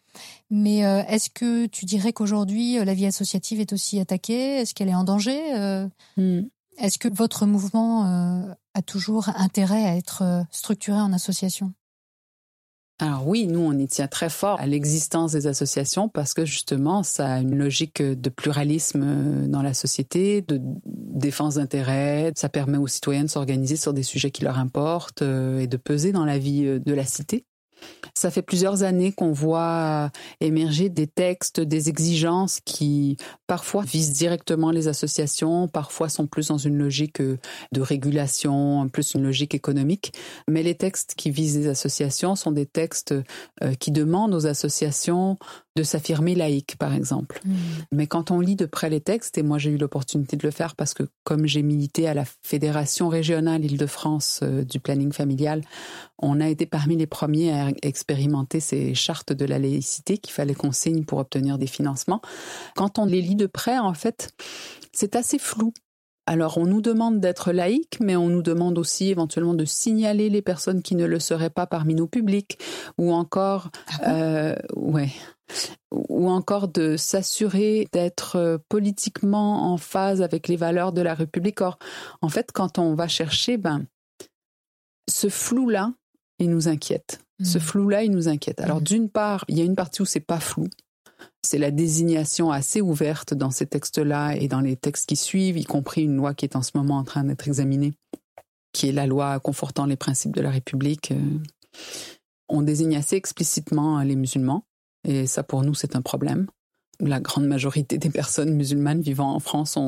Mais euh, est-ce que tu dirais qu'aujourd'hui, la vie associative est aussi attaquée? Est-ce qu'elle est en danger? Est-ce que votre mouvement euh, a toujours intérêt à être euh, structuré en association? Alors oui, nous, on y tient très fort à l'existence des associations parce que justement, ça a une logique de pluralisme euh, dans la société, de défense d'intérêts. Ça permet aux citoyens de s'organiser sur des sujets qui leur importent et de peser dans la vie de la cité. Ça fait plusieurs années qu'on voit émerger des textes, des exigences qui parfois visent directement les associations, parfois sont plus dans une logique de régulation, plus une logique économique. Mais les textes qui visent les associations sont des textes euh, qui demandent aux associations de s'affirmer laïque, par exemple. Mm. Mais quand on lit de près les textes, et moi j'ai eu l'opportunité de le faire parce que comme j'ai milité à la Fédération régionale Île-de-France euh, du planning familial, on a été parmi les premiers à expérimenter ces chartes de la laïcité qu'il fallait qu'on signe pour obtenir des financements. Quand on les lit de près, en fait, c'est assez flou. Alors on nous demande d'être laïque, mais on nous demande aussi éventuellement de signaler les personnes qui ne le seraient pas parmi nos publics, ou encore, Ah euh, ouais, ou encore de s'assurer d'être euh, politiquement en phase avec les valeurs de la République. Or, en fait, quand on va chercher, ben, ce flou-là, il nous inquiète. Ce Mm. flou-là, il nous inquiète. Alors, Mm. d'une part, il y a une partie où c'est pas flou. C'est la désignation assez ouverte dans ces textes-là et dans les textes qui suivent, y compris une loi qui est en ce moment en train d'être examinée, qui est la loi confortant les principes de la République. Euh, On désigne assez explicitement les musulmans, et ça pour nous c'est un problème. La grande majorité des personnes musulmanes vivant en France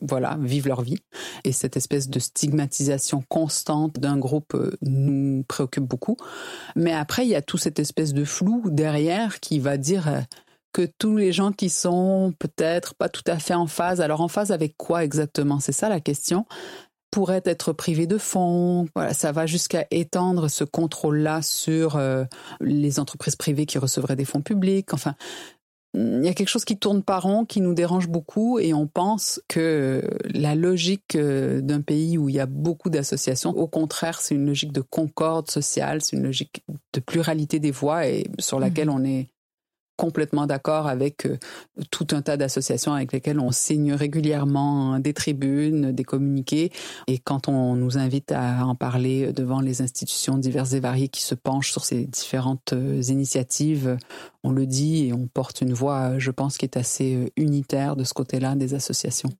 voilà, vivent leur vie. Et cette espèce de stigmatisation constante d'un groupe euh, nous préoccupe beaucoup. Mais après, il y a tout cette espèce de flou derrière qui va dire euh, que tous les gens qui sont peut-être pas tout à fait en phase, alors en phase avec quoi exactement? C'est ça la question pourraient être privés de fonds. Voilà, ça va jusqu'à étendre ce contrôle-là sur euh, les entreprises privées qui recevraient des fonds publics. Enfin, il y a quelque chose qui tourne pas rond, qui nous dérange beaucoup, et on pense que la logique euh, d'un pays où il y a beaucoup d'associations, au contraire, c'est une logique de concorde sociale, c'est une logique de pluralité des voix, et sur laquelle on est complètement d'accord avec euh, tout un tas d'associations avec lesquelles on signe régulièrement des tribunes, des communiqués. Et quand on nous invite à en parler devant les institutions diverses et variées qui se penchent sur ces différentes euh, initiatives, on le dit et on porte une voix, je pense, qui est assez euh, unitaire de ce côté-là des associations.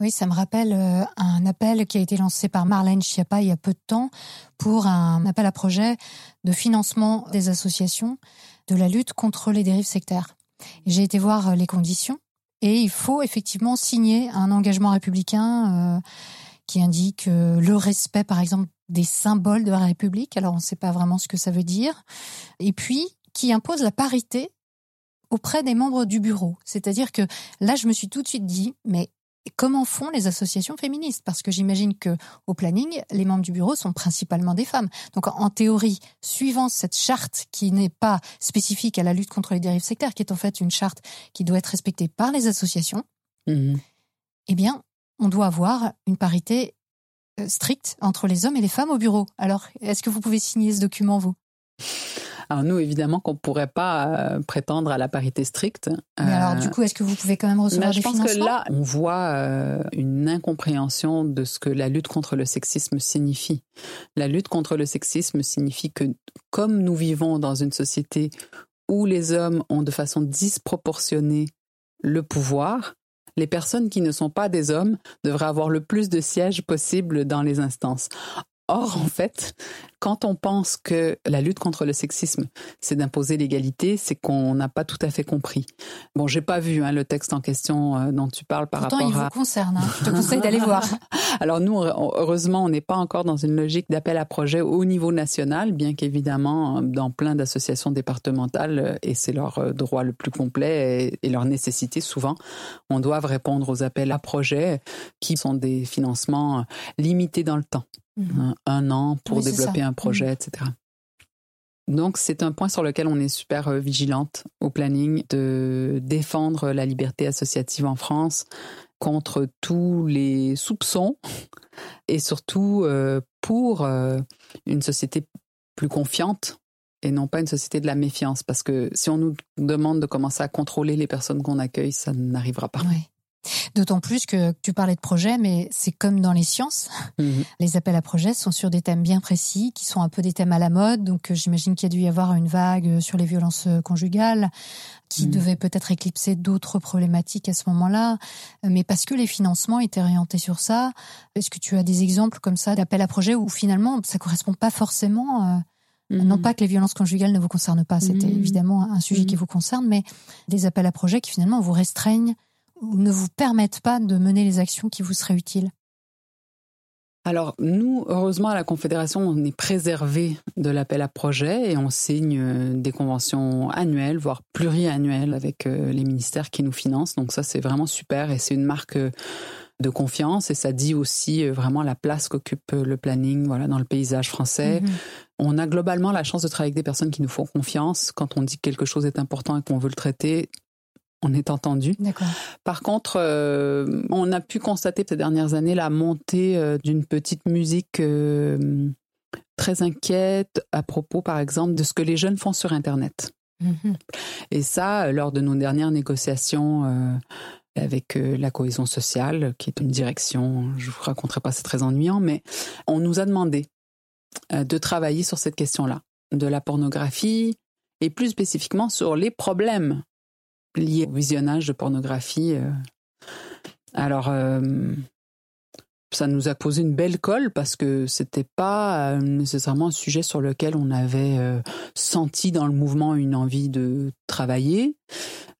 Oui, ça me rappelle un appel qui a été lancé par Marlène Schiappa il y a peu de temps pour un appel à projet de financement des associations de la lutte contre les dérives sectaires. J'ai été voir euh, les conditions et il faut effectivement signer un engagement républicain euh, qui indique euh, le respect, par exemple, des symboles de la République. Alors on ne sait pas vraiment ce que ça veut dire. Et puis qui impose la parité auprès des membres du bureau. C'est-à-dire que là, je me suis tout de suite dit, mais comment font les associations féministes? Parce que j'imagine que au planning, les membres du bureau sont principalement des femmes. Donc en théorie, suivant cette charte qui n'est pas spécifique à la lutte contre les dérives sectaires, qui est en fait une charte qui doit être respectée par les associations, Mhm. eh bien, on doit avoir une parité euh, stricte entre les hommes et les femmes au bureau. Alors, est-ce que vous pouvez signer ce document, vous? Alors nous, évidemment, qu'on pourrait pas euh, prétendre à la parité stricte. Mais alors, Euh, du coup, est-ce que vous pouvez quand même recevoir Mais je des pense que financements? là, on voit euh, une incompréhension de ce que la lutte contre le sexisme signifie. La lutte contre le sexisme signifie que comme nous vivons dans une société où les hommes ont de façon disproportionnée le pouvoir, les personnes qui ne sont pas des hommes devraient avoir le plus de sièges possible dans les instances. Or, en fait, quand on pense que la lutte contre le sexisme, c'est d'imposer l'égalité, c'est qu'on n'a pas tout à fait compris. Bon, j'ai pas vu hein, le texte en question euh, dont tu parles par Pourtant, il rapport vous à. concerne. hein. Je te conseille d'aller voir. Alors nous, heureusement, on n'est pas encore dans une logique d'appel à projet au niveau national, bien qu'évidemment, dans plein d'associations départementales, euh, et c'est leur euh, droit le plus complet et, et leur nécessité souvent, on doit répondre aux appels à projets qui sont des financements euh, limités dans le temps. Mhm. Un, un an pour Oui, développer ça. Projet, etc. Donc c'est un point sur lequel on est super euh, vigilante au planning de défendre la liberté associative en France contre tous les soupçons et surtout euh, pour euh, une société plus confiante et non pas une société de la méfiance parce que si on nous demande de commencer à contrôler les personnes qu'on accueille, ça n'arrivera pas. D'autant plus que tu parlais de projets, mais c'est comme dans les sciences. Mhm. Les appels à projets sont sur des thèmes bien précis, qui sont un peu des thèmes à la mode. Donc, euh, j'imagine qu'il y a dû y avoir une vague sur les violences euh, conjugales, qui Mhm. devait peut-être éclipser d'autres problématiques à ce moment-là. Euh, Mais parce que les financements étaient orientés sur ça, est-ce que tu as des exemples comme ça d'appels à projets où finalement ça correspond pas forcément euh, Non Mhm. pas que les violences conjugales ne vous concernent pas, c'était Mhm. évidemment un sujet Mhm. qui vous concerne, mais des appels à projets qui finalement vous restreignent ne vous permettent pas de mener les actions qui vous seraient utiles. alors nous, heureusement à la Confédération, on est préservé de l'appel à projet et on signe euh, des conventions annuelles, voire pluriannuelles avec euh, les ministères qui nous financent. Donc ça, c'est vraiment super et c'est une marque euh, de confiance et ça dit aussi vraiment la place qu'occupe le planning voilà dans le paysage français. Mhm. On a globalement la chance de travailler avec des personnes qui nous font confiance. Quand on dit que quelque chose est important et qu'on veut le traiter, on est entendu. Par contre, euh, on a pu constater ces dernières années la montée euh, d'une petite musique euh, très inquiète à propos, par exemple, de ce que les jeunes font sur Internet. Mm-hmm. Et ça, lors de nos dernières négociations avec la cohésion sociale, qui est une direction, je vous raconterai pas, c'est très ennuyant, mais on nous a demandé de travailler sur cette question-là, de la pornographie, et plus spécifiquement sur les problèmes lié au visionnage de pornographie. Euh. Alors, euh, ça nous a posé une belle colle parce que c'était pas euh, nécessairement un sujet sur lequel on avait senti dans le mouvement une envie de travailler.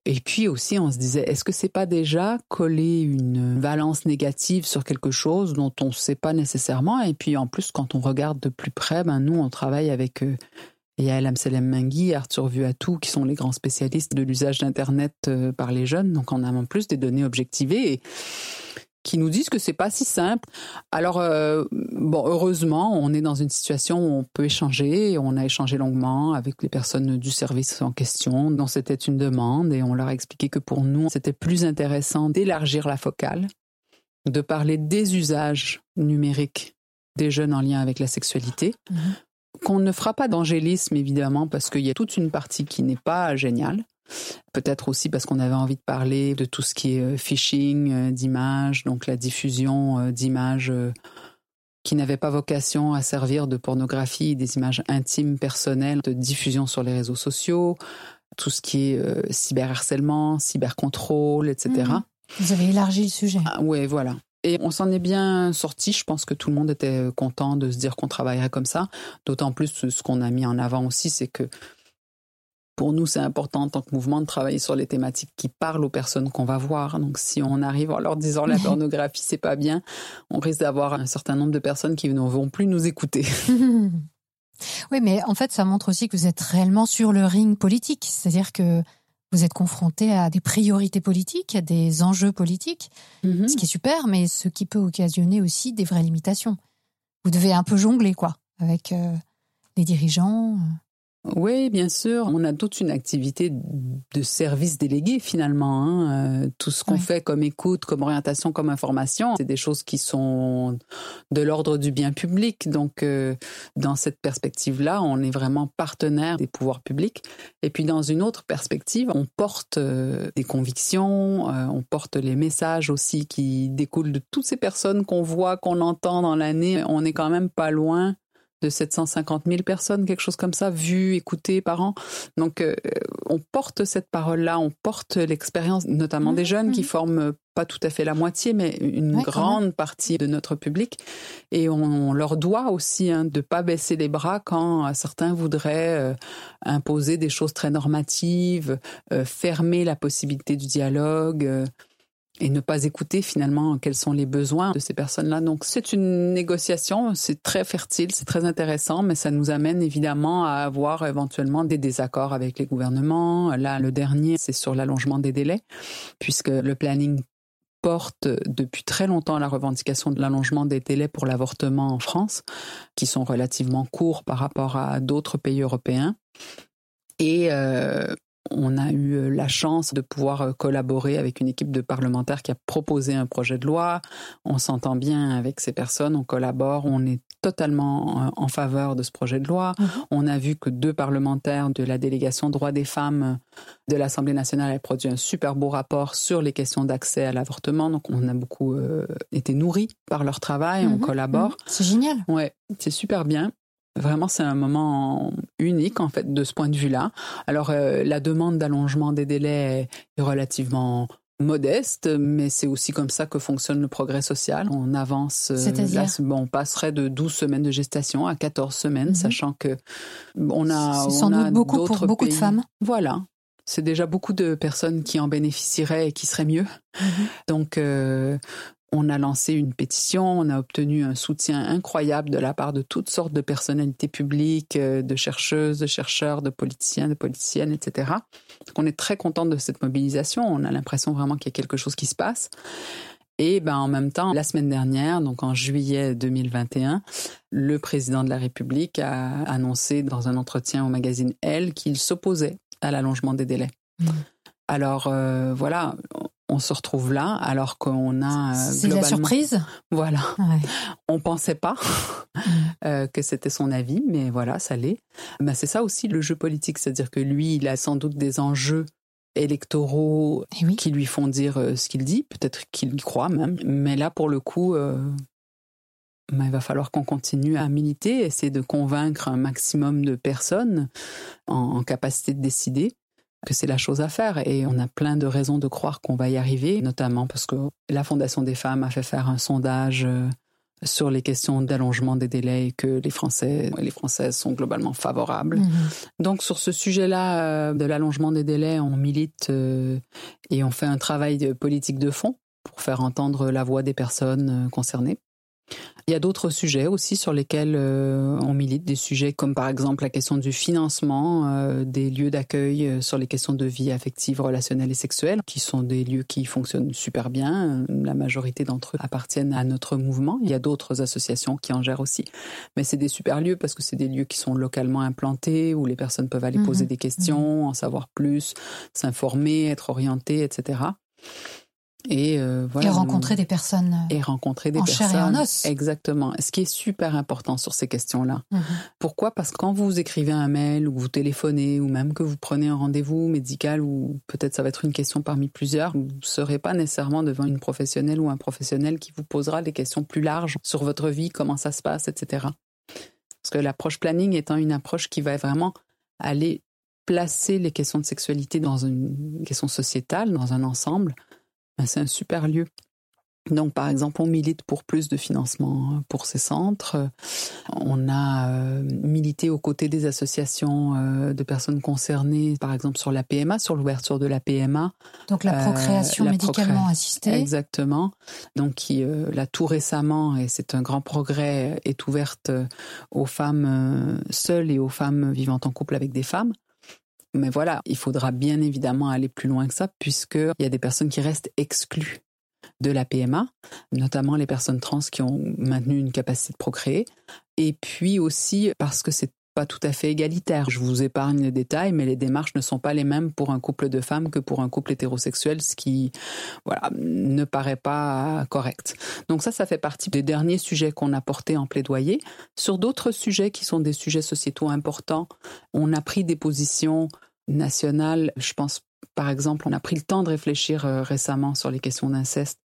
Et puis aussi, on se disait, est-ce que c'est pas déjà coller une valence négative sur quelque chose dont on ne sait pas nécessairement? Et puis en plus, quand on regarde de plus près, ben nous, on travaille avec il y a Amselem Mengui, Arthur Vuatou, qui sont les grands spécialistes de l'usage d'Internet euh, par les jeunes. Donc, on a en plus des données objectivées et qui nous disent que c'est pas si simple. Alors, euh, bon, heureusement, on est dans une situation où on peut échanger. On a échangé longuement avec les personnes du service en question, dont c'était une demande, et on leur a expliqué que pour nous, c'était plus intéressant d'élargir la focale, de parler des usages numériques des jeunes en lien avec la sexualité, mhm qu'on ne fera pas d'angélisme évidemment parce qu'il y a toute une partie qui n'est pas géniale. Peut-être aussi parce qu'on avait envie de parler de tout ce qui est euh, phishing euh, d'images, donc la diffusion euh, d'images qui n'avaient pas vocation à servir de pornographie, des images intimes, personnelles, de diffusion sur les réseaux sociaux, tout ce qui est cyberharcèlement, cybercontrôle, etc. Mmh. Vous avez élargi le sujet. Ah, oui, voilà. Et on s'en est bien sorti. Je pense que tout le monde était content de se dire qu'on travaillerait comme ça. D'autant plus ce qu'on a mis en avant aussi, c'est que pour nous, c'est important en tant que mouvement de travailler sur les thématiques qui parlent aux personnes qu'on va voir. Donc, si on arrive en leur disant la pornographie, c'est pas bien, on risque d'avoir un certain nombre de personnes qui ne vont plus nous écouter. oui, mais en fait, ça montre aussi que vous êtes réellement sur le ring politique. C'est-à-dire que vous êtes confronté à des priorités politiques, à des enjeux politiques, mhm. ce qui est super, mais ce qui peut occasionner aussi des vraies limitations. Vous devez un peu jongler, quoi, avec euh, les dirigeants. Euh. Oui, bien sûr. On a toute une activité de service délégué finalement. Hein. Euh, tout ce qu'on fait comme écoute, comme orientation, comme information, c'est des choses qui sont de l'ordre du bien public. Donc, euh, dans cette perspective-là, on est vraiment partenaire des pouvoirs publics. Et puis, dans une autre perspective, on porte euh, des convictions, on porte les messages aussi qui découlent de toutes ces personnes qu'on voit, qu'on entend dans l'année. On n'est quand même pas loin de 750 000 personnes, quelque chose comme ça, vues, écoutées par an. Donc, euh, on porte cette parole-là, on porte l'expérience, notamment des mmh, jeunes qui mmh. forment pas tout à fait la moitié, mais une grande partie de notre public. Et on, leur doit aussi hein, de pas baisser les bras quand certains voudraient euh, imposer des choses très normatives, euh, fermer la possibilité du dialogue et ne pas écouter finalement quels sont les besoins de ces personnes-là. Donc c'est une négociation, c'est très fertile, c'est très intéressant, mais ça nous amène évidemment à avoir éventuellement des désaccords avec les gouvernements. Là, le dernier, c'est sur l'allongement des délais, puisque le planning porte depuis très longtemps la revendication de l'allongement des délais pour l'avortement en France, qui sont relativement courts par rapport à d'autres pays européens. Et euh, on a eu euh, la chance de pouvoir euh, collaborer avec une équipe de parlementaires qui a proposé un projet de loi. On s'entend bien avec ces personnes, on collabore, on est totalement euh, en faveur de ce projet de loi. Mhm. On a vu que deux parlementaires de la délégation droits des femmes de l'Assemblée nationale avaient produit un super beau rapport sur les questions d'accès à l'avortement. Donc on a beaucoup été nourris par leur travail, on mhm. collabore. Mhm. C'est génial. Ouais, c'est super bien. Vraiment, c'est un moment unique en fait de ce point de vue-là. Alors, euh, la demande d'allongement des délais est relativement modeste, mais c'est aussi comme ça que fonctionne le progrès social. On avance, euh, bon, on passerait de 12 semaines de gestation à 14 semaines, mhm. sachant que on a, sans doute beaucoup pour beaucoup de femmes. Voilà, c'est déjà beaucoup de personnes qui en bénéficieraient et qui seraient mieux. Mhm. Donc, euh, On a lancé une pétition, on a obtenu un soutien incroyable de la part de toutes sortes de personnalités publiques, euh, de chercheuses, de chercheurs, de politiciens, de politiciennes, etc. Donc on est très content de cette mobilisation. On a l'impression vraiment qu'il y a quelque chose qui se passe. Et ben, en même temps, la semaine dernière, donc en juillet 2021, le président de la République a annoncé dans un entretien au magazine Elle qu'il s'opposait à l'allongement des délais. Mmh. Alors euh, voilà, on se retrouve là alors qu'on a euh, c'est la surprise. Voilà, ouais. on pensait pas mmh. euh, que c'était son avis, mais voilà, ça l'est. Ben, c'est ça aussi le jeu politique, c'est-à-dire que lui, il a sans doute des enjeux électoraux eh oui. qui lui font dire euh, ce qu'il dit, peut-être qu'il y croit même. Mais là, pour le coup, euh, ben, il va falloir qu'on continue à militer, essayer de convaincre un maximum de personnes en, en capacité de décider que c'est la chose à faire et on a plein de raisons de croire qu'on va y arriver, notamment parce que la Fondation des femmes a fait faire un sondage euh, sur les questions d'allongement des délais et que les Français et les Françaises sont globalement favorables. Mmh. Donc sur ce sujet-là euh, de l'allongement des délais, on milite euh, et on fait un travail politique de fond pour faire entendre la voix des personnes concernées. Il y a d'autres sujets aussi sur lesquels euh, on milite, des sujets comme par exemple la question du financement euh, des lieux d'accueil euh, sur les questions de vie affective, relationnelle et sexuelle, qui sont des lieux qui fonctionnent super bien. La majorité d'entre eux appartiennent à notre mouvement. Il y a d'autres associations qui en gèrent aussi. Mais c'est des super lieux parce que c'est des lieux qui sont localement implantés, où les personnes peuvent aller poser mmh des questions, mmh en savoir plus, s'informer, être orientées, etc. Et, euh, voilà, et rencontrer des personnes. Euh, et rencontrer des en personnes. chair et en os. Exactement. Ce qui est super important sur ces questions-là. Mhm. Pourquoi? Parce que quand vous écrivez un mail ou vous téléphonez ou même que vous prenez un rendez-vous médical ou peut-être ça va être une question parmi plusieurs, vous ne serez pas nécessairement devant une professionnelle ou un professionnel qui vous posera des questions plus larges sur votre vie, comment ça se passe, etc. Parce que l'approche planning étant une approche qui va vraiment aller placer les questions de sexualité dans une question sociétale, dans un ensemble, ben, c'est un super lieu. Donc, par exemple, on milite pour plus de financement hein, pour ces centres. On a euh, milité aux côtés des associations euh, de personnes concernées, par exemple sur la PMA, sur l'ouverture de la PMA. Donc la procréation euh, la médicalement procré... assistée. Exactement. Donc qui, euh, là, tout récemment, et c'est un grand progrès, est ouverte aux femmes seules et aux femmes vivant en couple avec des femmes. Mais voilà, il faudra bien évidemment aller plus loin que ça, puisqu'il y a des personnes qui restent exclues de la PMA, notamment les personnes trans qui ont maintenu une capacité de procréer, et puis aussi parce que c'est pas tout à fait égalitaire. Je vous épargne les détails, mais les démarches ne sont pas les mêmes pour un couple de femmes que pour un couple hétérosexuel, ce qui, voilà, ne paraît pas correct. Donc ça, ça fait partie des derniers sujets qu'on a portés en plaidoyer. Sur d'autres sujets qui sont des sujets sociétaux importants, on a pris des positions nationales. Je pense, par exemple, on a pris le temps de réfléchir euh, récemment sur les questions d'inceste,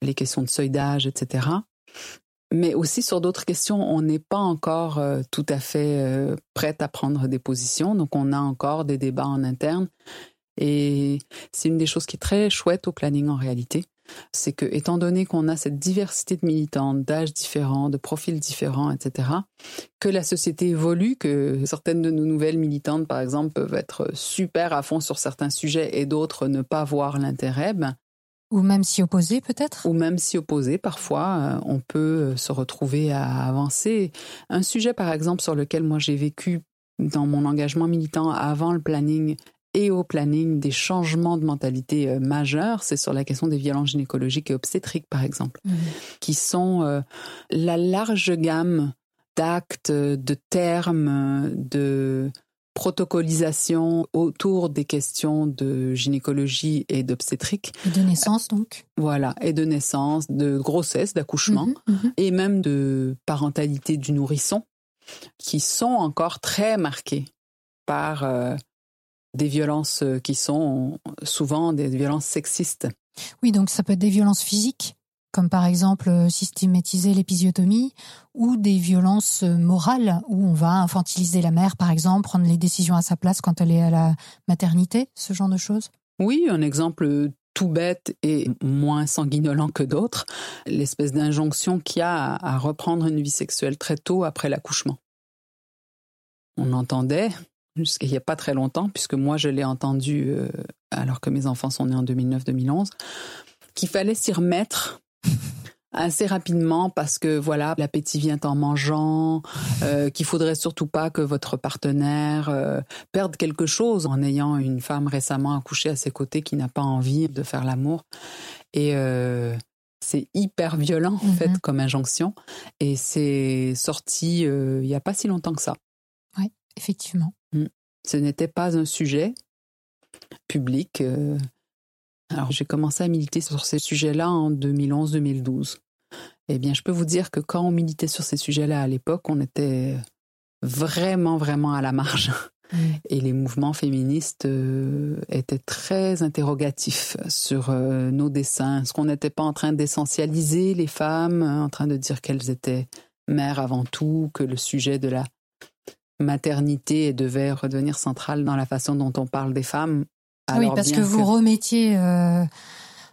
les questions de seuil d'âge, etc. Mais aussi sur d'autres questions, on n'est pas encore euh, tout à fait euh, prête à prendre des positions. Donc on a encore des débats en interne. Et c'est une des choses qui est très chouette au planning en réalité. C'est que, étant donné qu'on a cette diversité de militants, d'âges différents, de profils différents, etc., que la société évolue, que certaines de nos nouvelles militantes, par exemple, peuvent être super à fond sur certains sujets et d'autres ne pas voir l'intérêt, ben, ou même s'y opposer peut-être? Ou même s'y opposer, parfois, euh, on peut euh, se retrouver à avancer. Un sujet, par exemple, sur lequel moi j'ai vécu dans mon engagement militant avant le planning et au planning des changements de mentalité euh, majeurs, c'est sur la question des violences gynécologiques et obstétriques, par exemple, mmh. qui sont euh, la large gamme d'actes, de termes, de protocolisation autour des questions de gynécologie et d'obstétrique. Et de naissance donc Voilà, et de naissance, de grossesse, d'accouchement, mmh, mmh. et même de parentalité du nourrisson, qui sont encore très marqués par euh, des violences qui sont souvent des violences sexistes. Oui, donc ça peut être des violences physiques, comme par exemple euh, systématiser l'épisiotomie, ou des violences euh, morales, où on va infantiliser la mère, par exemple, prendre les décisions à sa place quand elle est à la maternité, ce genre de choses? Oui, un exemple tout bête et moins sanguinolent que d'autres, l'espèce d'injonction qu'il y a à reprendre une vie sexuelle très tôt après l'accouchement. On entendait, jusqu'il n'y a pas très longtemps, puisque moi je l'ai entendu euh, alors que mes enfants sont nés en 2009-2011, qu'il fallait s'y remettre assez rapidement parce que voilà l'appétit vient en mangeant, euh, qu'il faudrait surtout pas que votre partenaire euh, perde quelque chose en ayant une femme récemment accouchée à ses côtés qui n'a pas envie de faire l'amour et euh, c'est hyper violent en fait mhm. comme injonction et c'est sorti il n'y a pas si longtemps que ça. Oui, effectivement. Mm. Ce n'était pas un sujet public. Alors j'ai commencé à militer sur ces sujets-là en 2011-2012. Eh bien, je peux vous dire que quand on militait sur ces sujets-là à l'époque, on était vraiment, vraiment à la marge. Et les mouvements féministes euh, étaient très interrogatifs sur euh, nos dessins. Est-ce qu'on n'était pas en train d'essentialiser les femmes, en train de dire qu'elles étaient mères avant tout, que le sujet de la maternité devait redevenir central dans la façon dont on parle des femmes Oui, parce que vous remettiez euh,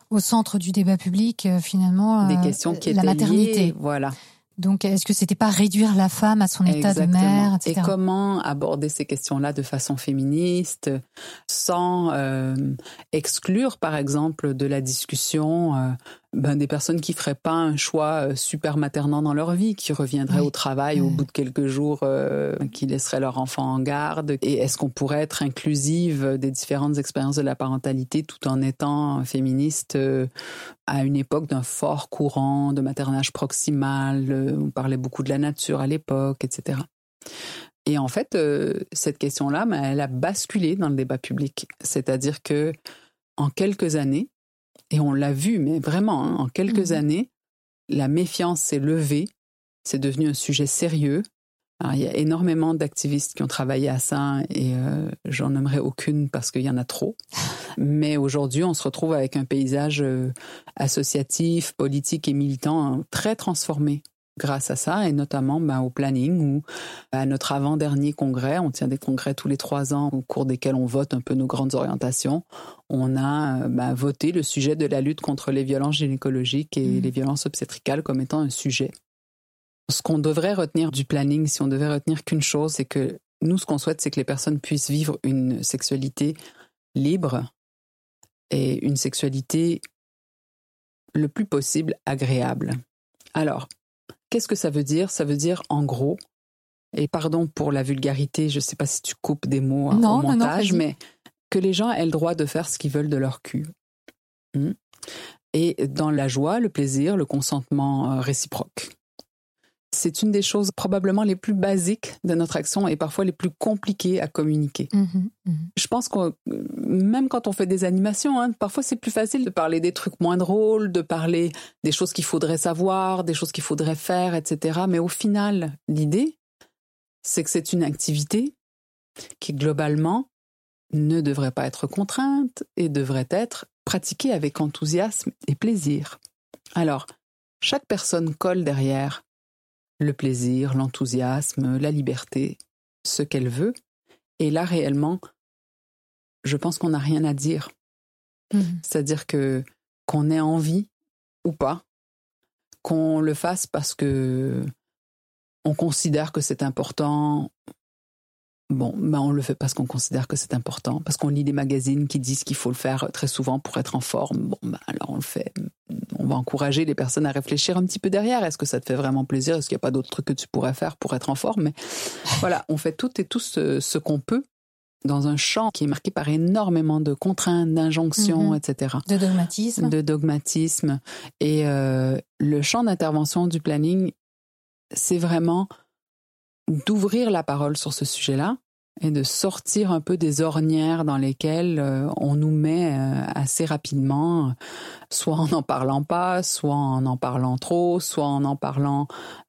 au centre du débat public euh, finalement des euh, questions qui la maternité. voilà. Donc, est-ce que c'était pas réduire la femme à son état de mère, etc. Et comment aborder ces questions-là de façon féministe, sans euh, exclure, par exemple, de la discussion euh, ben, des personnes qui feraient pas un choix euh, super maternant dans leur vie, qui reviendraient au travail au bout de quelques jours, euh, qui laisseraient leur enfant en garde. Et est-ce qu'on pourrait être inclusive des différentes expériences de la parentalité tout en étant féministe euh, à une époque d'un fort courant de maternage proximal On parlait beaucoup de la nature à l'époque, etc. Et en fait, cette question-là, ben, elle a basculé dans le débat public. C'est-à-dire que en quelques années, et on l'a vu, mais vraiment, hein, en quelques mhm. années, la méfiance s'est levée, c'est devenu un sujet sérieux. il y a énormément d'activistes qui ont travaillé à ça et euh, j'en nommerai aucune parce qu'il y en a trop. Mais aujourd'hui, on se retrouve avec un paysage euh, associatif, politique et militant hein, très transformé grâce à ça, et notamment ben, au planning ou à notre avant-dernier congrès. On tient des congrès tous les trois ans au cours desquels on vote un peu nos grandes orientations. On a ben, voté le sujet de la lutte contre les violences gynécologiques et mmh. les violences obstétricales comme étant un sujet. Ce qu'on devrait retenir du planning, si on devait retenir qu'une chose, c'est que nous, ce qu'on souhaite, c'est que les personnes puissent vivre une sexualité libre et une sexualité le plus possible agréable. Alors, Qu'est-ce que ça veut dire? Ça veut dire, en gros, et pardon pour la vulgarité, je ne sais pas si tu coupes des mots hein, au montage, mais que les gens aient le droit de faire ce qu'ils veulent de leur cul. Hmm? Et dans la joie, le plaisir, le consentement euh, réciproque. C'est une des choses probablement les plus basiques de notre action et parfois les plus compliquées à communiquer. Mhm, mhm. Je pense que même quand on fait des animations, hein, parfois c'est plus facile de parler des trucs moins drôles, de parler des choses qu'il faudrait savoir, des choses qu'il faudrait faire, etc. Mais au final, l'idée, c'est que c'est une activité qui globalement ne devrait pas être contrainte et devrait être pratiquée avec enthousiasme et plaisir. Alors, chaque personne colle derrière le plaisir, l'enthousiasme, la liberté, ce qu'elle veut. Et là, réellement, je pense qu'on n'a rien à dire. Mhm. C'est-à-dire que qu'on ait envie ou pas, qu'on le fasse parce que on considère que c'est important Bon, ben on le fait parce qu'on considère que c'est important, parce qu'on lit des magazines qui disent qu'il faut le faire très souvent pour être en forme. Bon, ben alors on le fait. On va encourager les personnes à réfléchir un petit peu derrière. Est-ce que ça te fait vraiment plaisir? Est-ce qu'il n'y a pas d'autres trucs que tu pourrais faire pour être en forme? Mais voilà, on fait tout et tout ce, qu'on peut dans un champ qui est marqué par énormément de contraintes, d'injonctions, mhm. etc. De dogmatisme. De dogmatisme. Et euh, le champ d'intervention du planning, c'est vraiment d'ouvrir la parole sur ce sujet-là et de sortir un peu des ornières dans lesquelles euh, on nous met euh, assez rapidement, soit en n'en parlant pas, soit en en parlant trop, soit en en parlant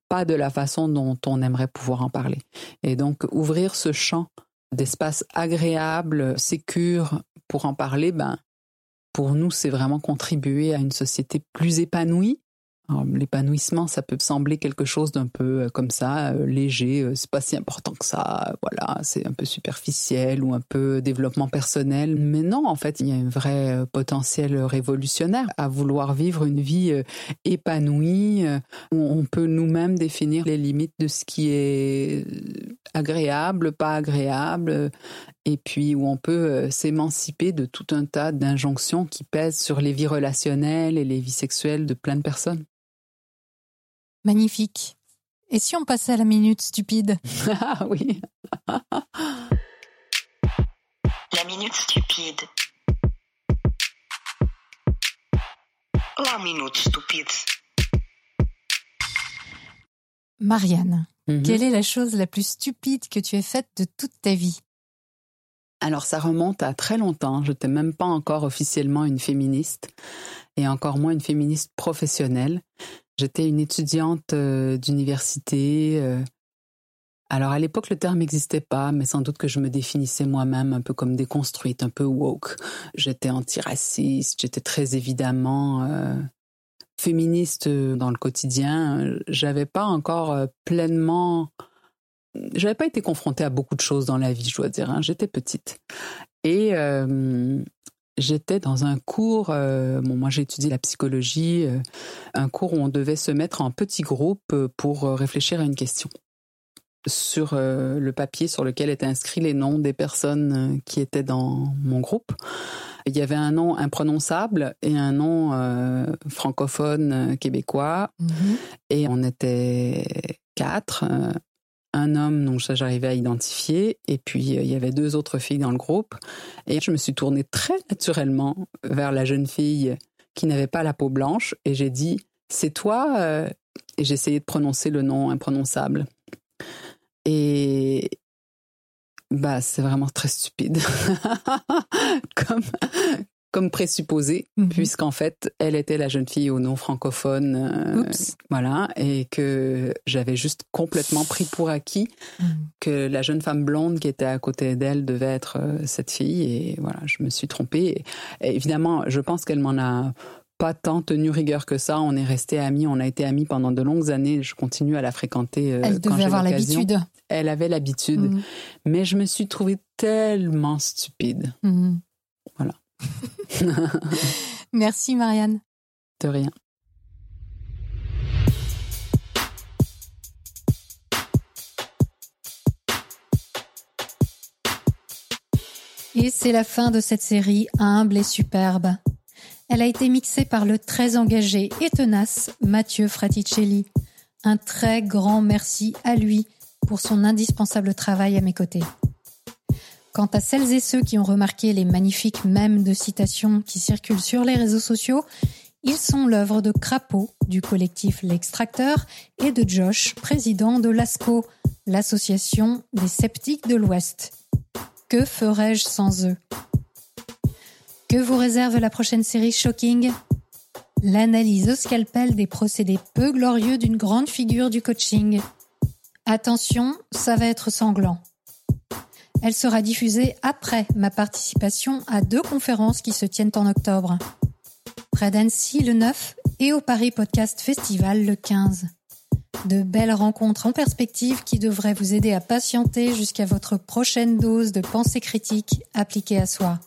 pas de la façon dont on aimerait pouvoir en parler. Et donc ouvrir ce champ d'espace agréable, sécure pour en parler, ben pour nous c'est vraiment contribuer à une société plus épanouie L'épanouissement, ça peut sembler quelque chose d'un peu euh, comme ça, euh, léger, euh, c'est pas si important que ça, voilà, c'est un peu superficiel ou un peu développement personnel. Mais non, en fait, il y a un vrai potentiel révolutionnaire à vouloir vivre une vie épanouie, où on peut nous-mêmes définir les limites de ce qui est agréable, pas agréable, et puis où on peut s'émanciper de tout un tas d'injonctions qui pèsent sur les vies relationnelles et les vies sexuelles de plein de personnes. Magnifique. Et si on passait à la minute stupide Ah oui. La minute stupide. La minute stupide. Marianne, Mhm. quelle est la chose la plus stupide que tu aies faite de toute ta vie? Alors ça remonte à très longtemps. Je n'étais même pas encore officiellement une féministe et encore moins une féministe professionnelle. J'étais une étudiante euh, d'université. euh. alors à l'époque le terme n'existait pas, mais sans doute que je me définissais moi-même un peu comme déconstruite, un peu woke. J'étais antiraciste, j'étais très évidemment euh, féministe dans le quotidien. J'avais pas encore pleinement j'avais pas été confrontée à beaucoup de choses dans la vie, je dois dire. hein. J'étais petite. Et j'étais dans un cours, euh, bon, moi j'ai étudié la psychologie, euh, un cours où on devait se mettre en petits groupes euh, pour réfléchir à une question. Sur euh, le papier sur lequel étaient inscrits les noms des personnes qui étaient dans mon groupe, il y avait un nom imprononçable et un nom francophone québécois et on était quatre. Un homme, donc ça j'arrivais à identifier, et puis euh, il y avait deux autres filles dans le groupe. Et je me suis tournée très naturellement vers la jeune fille qui n'avait pas la peau blanche, et j'ai dit C'est toi euh Et j'ai essayé de prononcer le nom imprononçable. Et bah c'est vraiment très stupide. comme, comme présupposé, Mhm. puisqu'en fait, elle était la jeune fille au nom francophone. euh, voilà, et que j'avais juste complètement pris pour acquis Mhm. que la jeune femme blonde qui était à côté d'elle devait être euh, cette fille. Et voilà, je me suis trompée. Et, et évidemment, je pense qu'elle m'en a pas tant tenu rigueur que ça. On est restés amis, on a été amis pendant de longues années. Je continue à la fréquenter. euh, Elle quand devait avoir l'habitude. Elle avait l'habitude. Mhm. Mais je me suis trouvée tellement stupide. Merci Marianne. De rien. Et c'est la fin de cette série humble et superbe. Elle a été mixée par le très engagé et tenace Mathieu Fraticelli. Un très grand merci à lui pour son indispensable travail à mes côtés. Quant à celles et ceux qui ont remarqué les magnifiques mèmes de citations qui circulent sur les réseaux sociaux, ils sont l'œuvre de Crapaud, du collectif L'Extracteur, et de Josh, président de l'ASCO, l'association des sceptiques de l'Ouest. Que ferais-je sans eux? Que vous réserve la prochaine série Shocking? L'analyse au scalpel des procédés peu glorieux d'une grande figure du coaching. Attention, ça va être sanglant. Elle sera diffusée après ma participation à deux conférences qui se tiennent en octobre. Près d'Annecy le 9 et au Paris Podcast Festival le 15. De belles rencontres en perspective qui devraient vous aider à patienter jusqu'à votre prochaine dose de pensée critique appliquée à soi.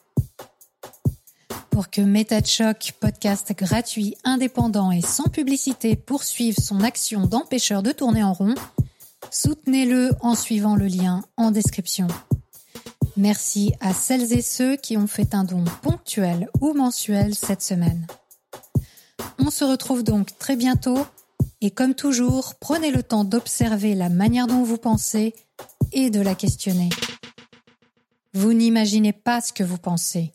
Pour que Méta de Choc, podcast gratuit, indépendant et sans publicité, poursuive son action d'empêcheur de tourner en rond, soutenez-le en suivant le lien en description. Merci à celles et ceux qui ont fait un don ponctuel ou mensuel cette semaine. On se retrouve donc très bientôt et comme toujours, prenez le temps d'observer la manière dont vous pensez et de la questionner. Vous n'imaginez pas ce que vous pensez.